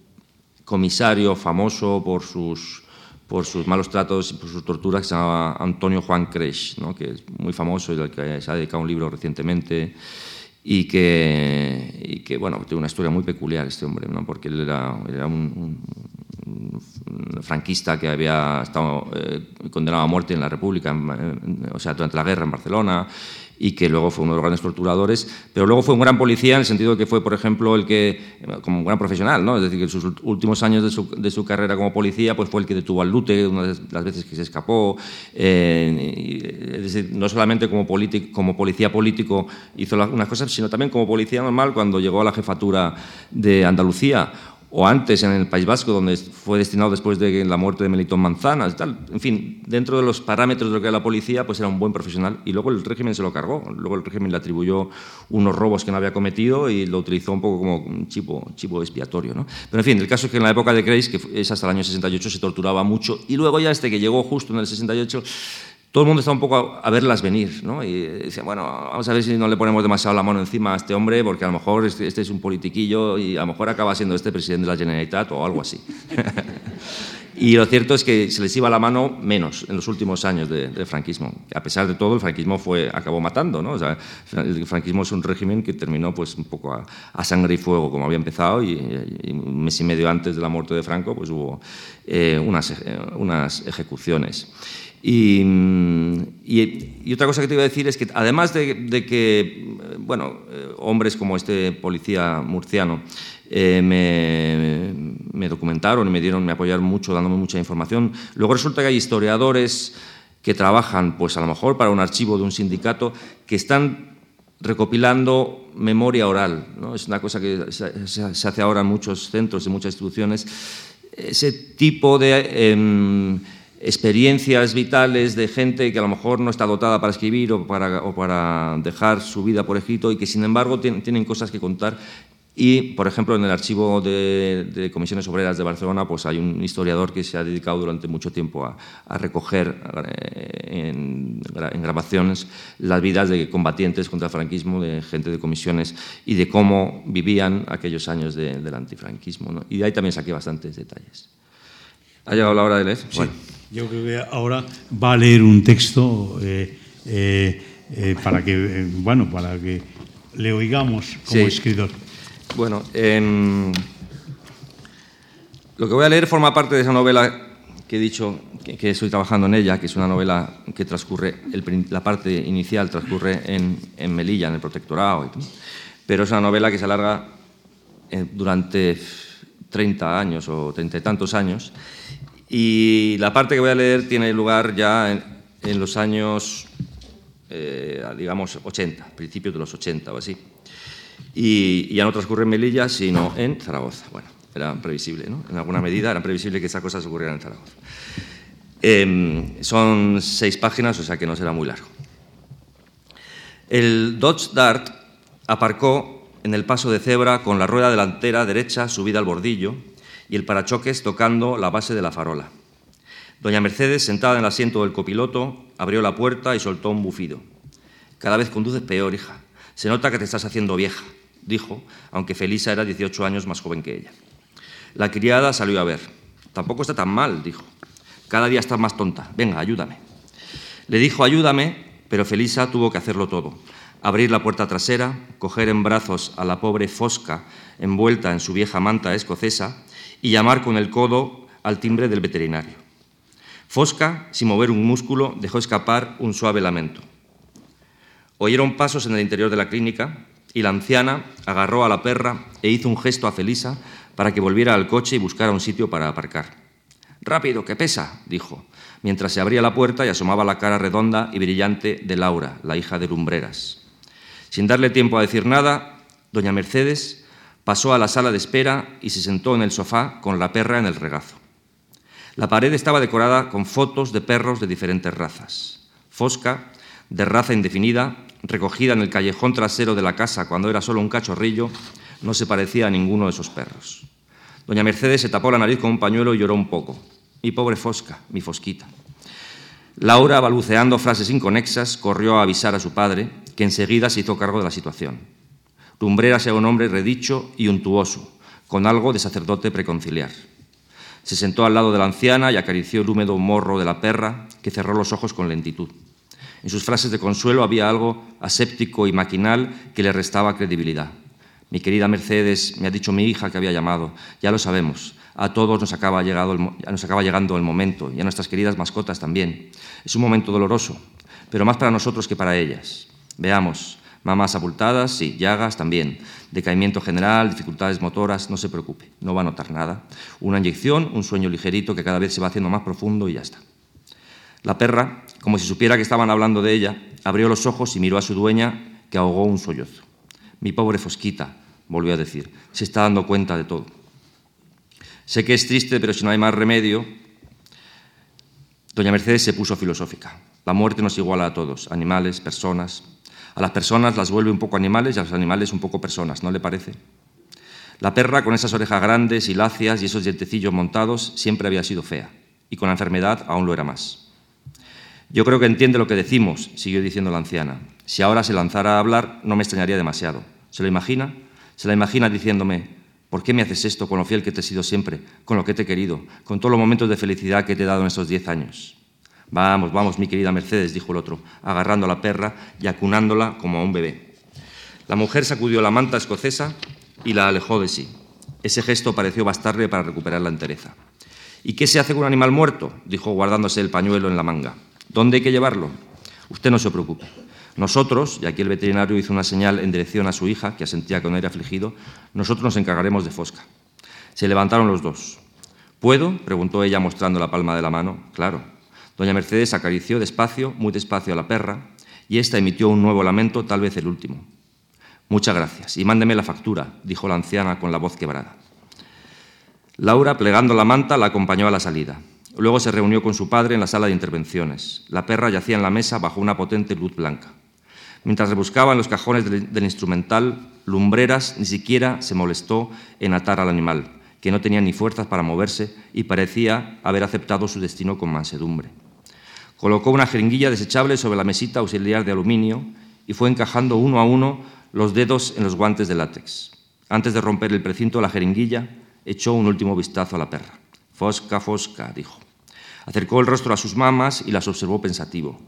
comisario famoso por sus, por sus malos tratos y por sus torturas que se llamaba Antonio Juan Cresch, que es muy famoso y al que se ha dedicado un libro recientemente y que, y que bueno, tiene una historia muy peculiar este hombre, ¿no? porque él era, era un, franquista que había estado eh, condenado a muerte en la República, o sea, durante la guerra en Barcelona, y que luego fue uno de los grandes torturadores, pero luego fue un gran policía en el sentido de que fue, por ejemplo, el que, como un gran profesional, ¿no? es decir, que en sus últimos años de su, carrera como policía pues fue el que detuvo al Lute una de las veces que se escapó, eh, es decir, no solamente como, policía político hizo unas cosas, sino también como policía normal cuando llegó a la jefatura de Andalucía o antes en el País Vasco, donde fue destinado después de la muerte de Melitón Manzanas, tal. En fin, dentro de los parámetros de lo que era la policía, pues era un buen profesional. Y luego el régimen se lo cargó. Luego el régimen le atribuyó unos robos que no había cometido y lo utilizó un poco como un chivo, chivo expiatorio. ¿no? Pero en fin, el caso es que en la época de Kreis, que es hasta el año 68, se torturaba mucho. Y luego ya este que llegó justo en el 68 todo el mundo está un poco a, verlas venir, ¿no? Y dice, bueno, vamos a ver si no le ponemos demasiado la mano encima a este hombre, porque a lo mejor este, este, es un politiquillo y a lo mejor acaba siendo este presidente de la Generalitat o algo así. *laughs* y lo cierto es que se les iba la mano menos en los últimos años del franquismo. A pesar de todo, el franquismo fue, acabó matando, ¿no? O sea, el franquismo es un régimen que terminó pues un poco a, sangre y fuego, como había empezado, y, un mes y medio antes de la muerte de Franco, pues hubo eh, unas, eh, unas ejecuciones. Y, y, otra cosa que te iba a decir es que además de, que, bueno, eh, hombres como este policía murciano eh, me, documentaron y me dieron, me apoyaron mucho, dándome mucha información, luego resulta que hay historiadores que trabajan, pues a lo mejor para un archivo de un sindicato, que están recopilando memoria oral. ¿no? Es una cosa que se, hace ahora en muchos centros, en muchas instituciones. Ese tipo de... Em, experiencias vitales de gente que a lo mejor no está dotada para escribir o para, o para dejar su vida por escrito y que sin embargo tienen, cosas que contar. Y, por ejemplo, en el archivo de, comisiones obreras de Barcelona, pues hay un historiador que se ha dedicado durante mucho tiempo a, recoger eh, en, grabaciones las vidas de combatientes contra el franquismo, de gente de comisiones y de cómo vivían aquellos años del antifranquismo. Y de ahí también saqué bastantes detalles. ¿Ha llegado la hora de leer? Bueno. Yo creo que ahora va a leer un texto eh, eh, eh, para que bueno para que le oigamos como escritor. Bueno, em, lo que voy a leer forma parte de esa novela que he dicho que, estoy trabajando en ella, que es una novela que transcurre, la parte inicial transcurre en, en, Melilla, en el protectorado, pero es una novela que se alarga durante 30 años o treinta y tantos años y la parte que voy a leer tiene lugar ya en, los años, eh, digamos, 80, principios de los 80 o así. Y, ya no transcurre en Melilla, sino en Zaragoza. Bueno, era previsible, ¿no? En alguna medida era previsible que esas cosas ocurrieran en Zaragoza. Em, son seis páginas, o sea que no será muy largo. El Dodge Dart aparcó en el paso de cebra con la rueda delantera derecha subida al bordillo y el parachoques tocando la base de la farola. Doña Mercedes, sentada en el asiento del copiloto, abrió la puerta y soltó un bufido. Cada vez conduces peor, hija. Se nota que te estás haciendo vieja, dijo, aunque Felisa era 18 años más joven que ella. La criada salió a ver. Tampoco está tan mal, dijo. Cada día estás más tonta. Venga, ayúdame. Le dijo ayúdame, pero Felisa tuvo que hacerlo todo. Abrir la puerta trasera, coger en brazos a la pobre Fosca envuelta en su vieja manta escocesa y llamar con el codo al timbre del veterinario. Fosca, sin mover un músculo, dejó escapar un suave lamento. Oyeron pasos en el interior de la clínica y la anciana agarró a la perra e hizo un gesto a Felisa para que volviera al coche y buscara un sitio para aparcar. Rápido, que pesa, dijo, mientras se abría la puerta y asomaba la cara redonda y brillante de Laura, la hija de Lumbreras. Sin darle tiempo a decir nada, doña Mercedes Pasó a la sala de espera y se sentó en el sofá con la perra en el regazo. La pared estaba decorada con fotos de perros de diferentes razas. Fosca, de raza indefinida, recogida en el callejón trasero de la casa cuando era solo un cachorrillo, no se parecía a ninguno de esos perros. Doña Mercedes se tapó la nariz con un pañuelo y lloró un poco. Mi pobre Fosca, mi Fosquita. Laura, balbuceando frases inconexas, corrió a avisar a su padre, que enseguida se hizo cargo de la situación. Lumbreras era un hombre redicho y untuoso, con algo de sacerdote preconciliar. Se sentó al lado de la anciana y acarició el húmedo morro de la perra, que cerró los ojos con lentitud. En sus frases de consuelo había algo aséptico y maquinal que le restaba credibilidad. Mi querida Mercedes, me ha dicho mi hija que había llamado. Ya lo sabemos. A todos nos acaba, nos acaba llegando el momento, y a nuestras queridas mascotas también. Es un momento doloroso, pero más para nosotros que para ellas. Veamos. Mamas abultadas, sí. Llagas también. Decaimiento general, dificultades motoras, no se preocupe, no va a notar nada. Una inyección, un sueño ligerito que cada vez se va haciendo más profundo y ya está. La perra, como si supiera que estaban hablando de ella, abrió los ojos y miró a su dueña, que ahogó un sollozo. Mi pobre Fosquita, volvió a decir, se está dando cuenta de todo. Sé que es triste, pero si no hay más remedio. Doña Mercedes se puso filosófica. La muerte nos iguala a todos, animales, personas. A las personas las vuelve un poco animales y a los animales un poco personas, ¿no le parece? La perra, con esas orejas grandes y lacias y esos dientecillos montados, siempre había sido fea, y con la enfermedad aún lo era más. Yo creo que entiende lo que decimos, siguió diciendo la anciana. Si ahora se lanzara a hablar, no me extrañaría demasiado. ¿Se lo imagina? Se la imagina diciéndome, ¿por qué me haces esto con lo fiel que te he sido siempre, con lo que te he querido, con todos los momentos de felicidad que te he dado en estos diez años? Vamos, vamos, mi querida Mercedes, dijo el otro, agarrando a la perra y acunándola como a un bebé. La mujer sacudió la manta escocesa y la alejó de sí. Ese gesto pareció bastarle para recuperar la entereza. ¿Y qué se hace con un animal muerto? dijo guardándose el pañuelo en la manga. ¿Dónde hay que llevarlo? Usted no se preocupe. Nosotros, y aquí el veterinario hizo una señal en dirección a su hija, que asentía con aire afligido, nosotros nos encargaremos de Fosca. Se levantaron los dos. ¿Puedo? preguntó ella mostrando la palma de la mano. Claro. Doña Mercedes acarició despacio, muy despacio a la perra, y ésta emitió un nuevo lamento, tal vez el último. Muchas gracias. Y mándeme la factura, dijo la anciana con la voz quebrada. Laura, plegando la manta, la acompañó a la salida. Luego se reunió con su padre en la sala de intervenciones. La perra yacía en la mesa bajo una potente luz blanca. Mientras rebuscaba en los cajones del, instrumental, Lumbreras ni siquiera se molestó en atar al animal, que no tenía ni fuerzas para moverse y parecía haber aceptado su destino con mansedumbre. Colocó una jeringuilla desechable sobre la mesita auxiliar de aluminio y fue encajando uno a uno los dedos en los guantes de látex. Antes de romper el precinto la jeringuilla, echó un último vistazo a la perra. Fosca, fosca, dijo. Acercó el rostro a sus mamas y las observó pensativo.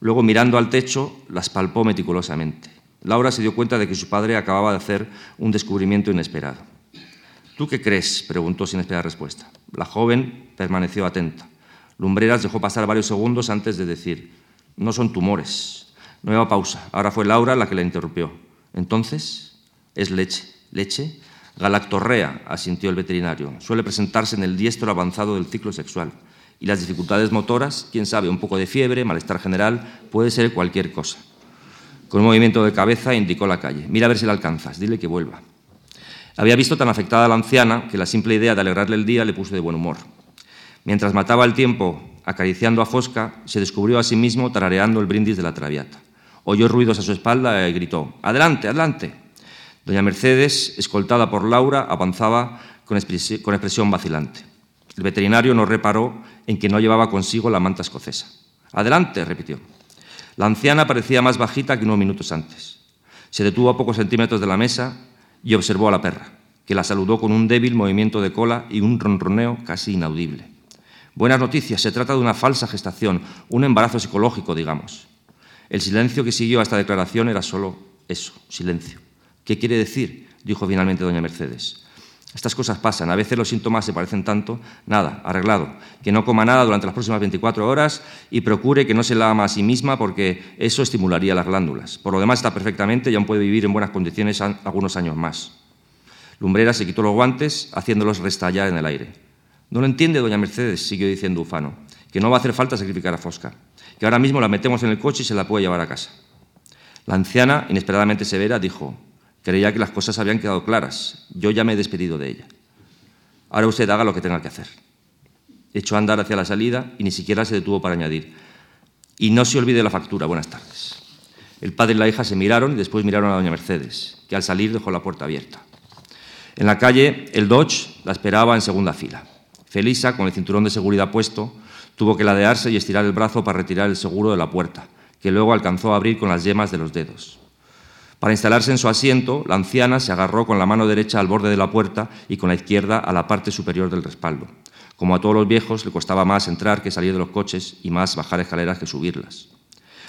Luego, mirando al techo, las palpó meticulosamente. Laura se dio cuenta de que su padre acababa de hacer un descubrimiento inesperado. ¿Tú qué crees? preguntó sin esperar respuesta. La joven permaneció atenta. Lumbreras dejó pasar varios segundos antes de decir, no son tumores. Nueva pausa. Ahora fue Laura la que la interrumpió. Entonces, es leche. ¿Leche? Galactorrea, asintió el veterinario. Suele presentarse en el diestro avanzado del ciclo sexual. Y las dificultades motoras, quién sabe, un poco de fiebre, malestar general, puede ser cualquier cosa. Con un movimiento de cabeza indicó la calle. Mira a ver si la alcanzas, dile que vuelva. Había visto tan afectada a la anciana que la simple idea de alegrarle el día le puso de buen humor. Mientras mataba el tiempo acariciando a Fosca, se descubrió a sí mismo tarareando el brindis de la traviata. Oyó ruidos a su espalda y gritó, Adelante, adelante. Doña Mercedes, escoltada por Laura, avanzaba con expresión vacilante. El veterinario no reparó en que no llevaba consigo la manta escocesa. Adelante, repitió. La anciana parecía más bajita que unos minutos antes. Se detuvo a pocos centímetros de la mesa y observó a la perra, que la saludó con un débil movimiento de cola y un ronroneo casi inaudible. Buenas noticias, se trata de una falsa gestación, un embarazo psicológico, digamos. El silencio que siguió a esta declaración era solo eso, silencio. ¿Qué quiere decir? dijo finalmente doña Mercedes. Estas cosas pasan, a veces los síntomas se parecen tanto, nada, arreglado, que no coma nada durante las próximas 24 horas y procure que no se la ama a sí misma porque eso estimularía las glándulas. Por lo demás está perfectamente y aún puede vivir en buenas condiciones algunos años más. Lumbrera se quitó los guantes, haciéndolos restallar en el aire. No lo entiende doña Mercedes, siguió diciendo Ufano, que no va a hacer falta sacrificar a Fosca, que ahora mismo la metemos en el coche y se la puede llevar a casa. La anciana, inesperadamente severa, dijo, Creía que las cosas habían quedado claras. Yo ya me he despedido de ella. Ahora usted haga lo que tenga que hacer. Echó a andar hacia la salida y ni siquiera se detuvo para añadir. Y no se olvide la factura. Buenas tardes. El padre y la hija se miraron y después miraron a doña Mercedes, que al salir dejó la puerta abierta. En la calle, el Dodge la esperaba en segunda fila. Felisa, con el cinturón de seguridad puesto, tuvo que ladearse y estirar el brazo para retirar el seguro de la puerta, que luego alcanzó a abrir con las yemas de los dedos. Para instalarse en su asiento, la anciana se agarró con la mano derecha al borde de la puerta y con la izquierda a la parte superior del respaldo. Como a todos los viejos, le costaba más entrar que salir de los coches y más bajar escaleras que subirlas.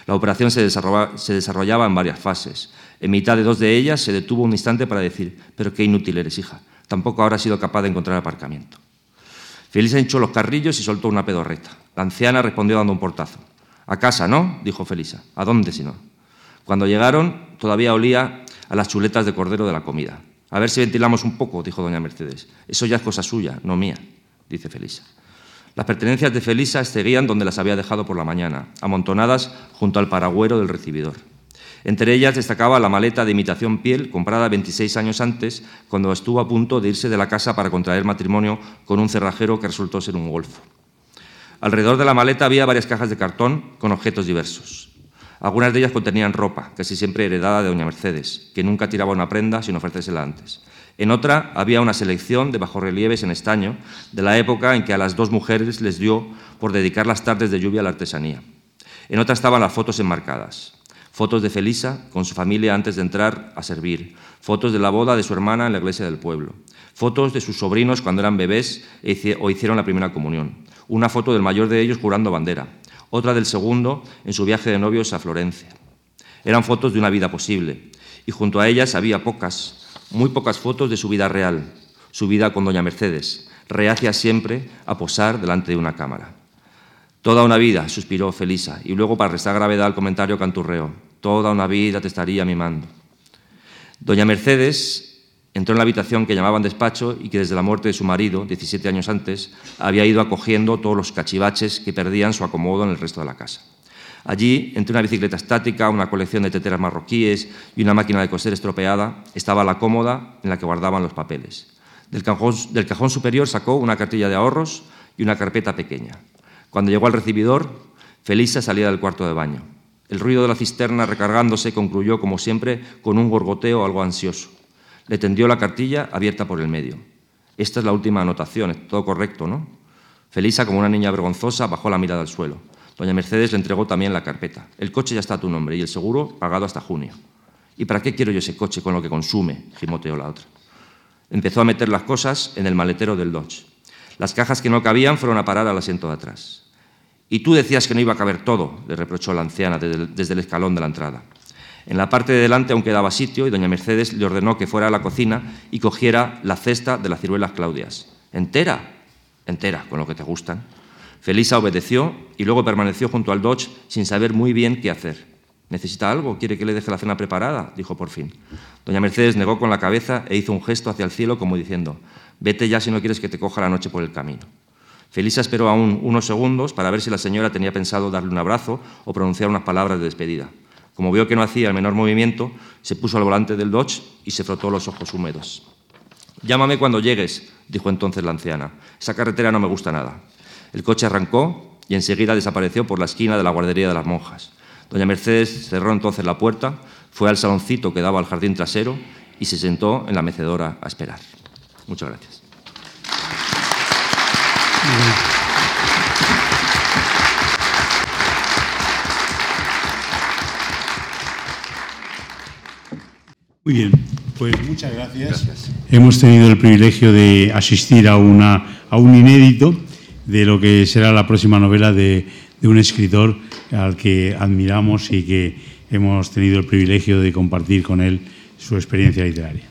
La operación se desarrollaba, en varias fases. En mitad de dos de ellas se detuvo un instante para decir, pero qué inútil eres, hija. Tampoco habrá sido capaz de encontrar aparcamiento. Felisa hinchó los carrillos y soltó una pedorreta. La anciana respondió dando un portazo. A casa, ¿no? dijo Felisa. ¿A dónde si no? Cuando llegaron, todavía olía a las chuletas de cordero de la comida. A ver si ventilamos un poco, dijo doña Mercedes. Eso ya es cosa suya, no mía, dice Felisa. Las pertenencias de Felisa seguían donde las había dejado por la mañana, amontonadas junto al paragüero del recibidor. Entre ellas destacaba la maleta de imitación piel comprada 26 años antes, cuando estuvo a punto de irse de la casa para contraer matrimonio con un cerrajero que resultó ser un golfo. Alrededor de la maleta había varias cajas de cartón con objetos diversos. Algunas de ellas contenían ropa, casi siempre heredada de doña Mercedes, que nunca tiraba una prenda sin ofrecérsela antes. En otra había una selección de bajorrelieves en estaño de la época en que a las dos mujeres les dio por dedicar las tardes de lluvia a la artesanía. En otra estaban las fotos enmarcadas. Fotos de Felisa con su familia antes de entrar a servir. Fotos de la boda de su hermana en la iglesia del pueblo. Fotos de sus sobrinos cuando eran bebés e o hicieron la primera comunión. Una foto del mayor de ellos jurando bandera. Otra del segundo en su viaje de novios a Florencia. Eran fotos de una vida posible. Y junto a ellas había pocas, muy pocas fotos de su vida real, su vida con doña Mercedes, reacia siempre a posar delante de una cámara. Toda una vida, suspiró Felisa, y luego para restar gravedad al comentario canturreo, toda una vida te estaría mimando. Doña Mercedes entró en la habitación que llamaban despacho y que desde la muerte de su marido, 17 años antes, había ido acogiendo todos los cachivaches que perdían su acomodo en el resto de la casa. Allí, entre una bicicleta estática, una colección de teteras marroquíes y una máquina de coser estropeada, estaba la cómoda en la que guardaban los papeles. Del cajón, superior sacó una cartilla de ahorros y una carpeta pequeña. Cuando llegó al recibidor, Felisa salía del cuarto de baño. El ruido de la cisterna recargándose concluyó, como siempre, con un gorgoteo algo ansioso. Le tendió la cartilla abierta por el medio. Esta es la última anotación, todo correcto, ¿no? Felisa, como una niña vergonzosa, bajó la mirada al suelo. Doña Mercedes le entregó también la carpeta. El coche ya está a tu nombre y el seguro pagado hasta junio. ¿Y para qué quiero yo ese coche con lo que consume? gimoteó la otra. Empezó a meter las cosas en el maletero del Dodge. Las cajas que no cabían fueron a parar al asiento de atrás. Y tú decías que no iba a caber todo, le reprochó la anciana desde el escalón de la entrada. En la parte de delante aún quedaba sitio y doña Mercedes le ordenó que fuera a la cocina y cogiera la cesta de las ciruelas claudias. ¿Entera? Entera, con lo que te gustan. Felisa obedeció y luego permaneció junto al Dodge sin saber muy bien qué hacer. ¿Necesita algo? ¿Quiere que le deje la cena preparada? dijo por fin. Doña Mercedes negó con la cabeza e hizo un gesto hacia el cielo como diciendo, vete ya si no quieres que te coja la noche por el camino. Felisa esperó aún unos segundos para ver si la señora tenía pensado darle un abrazo o pronunciar unas palabras de despedida. Como vio que no hacía el menor movimiento, se puso al volante del Dodge y se frotó los ojos húmedos. Llámame cuando llegues, dijo entonces la anciana. Esa carretera no me gusta nada. El coche arrancó y enseguida desapareció por la esquina de la guardería de las monjas. Doña Mercedes cerró entonces la puerta, fue al saloncito que daba al jardín trasero y se sentó en la mecedora a esperar. Muchas gracias. Muy bien, pues muchas gracias. gracias. Hemos tenido el privilegio de asistir a, una, a un inédito de lo que será la próxima novela de, un escritor al que admiramos y que hemos tenido el privilegio de compartir con él su experiencia literaria.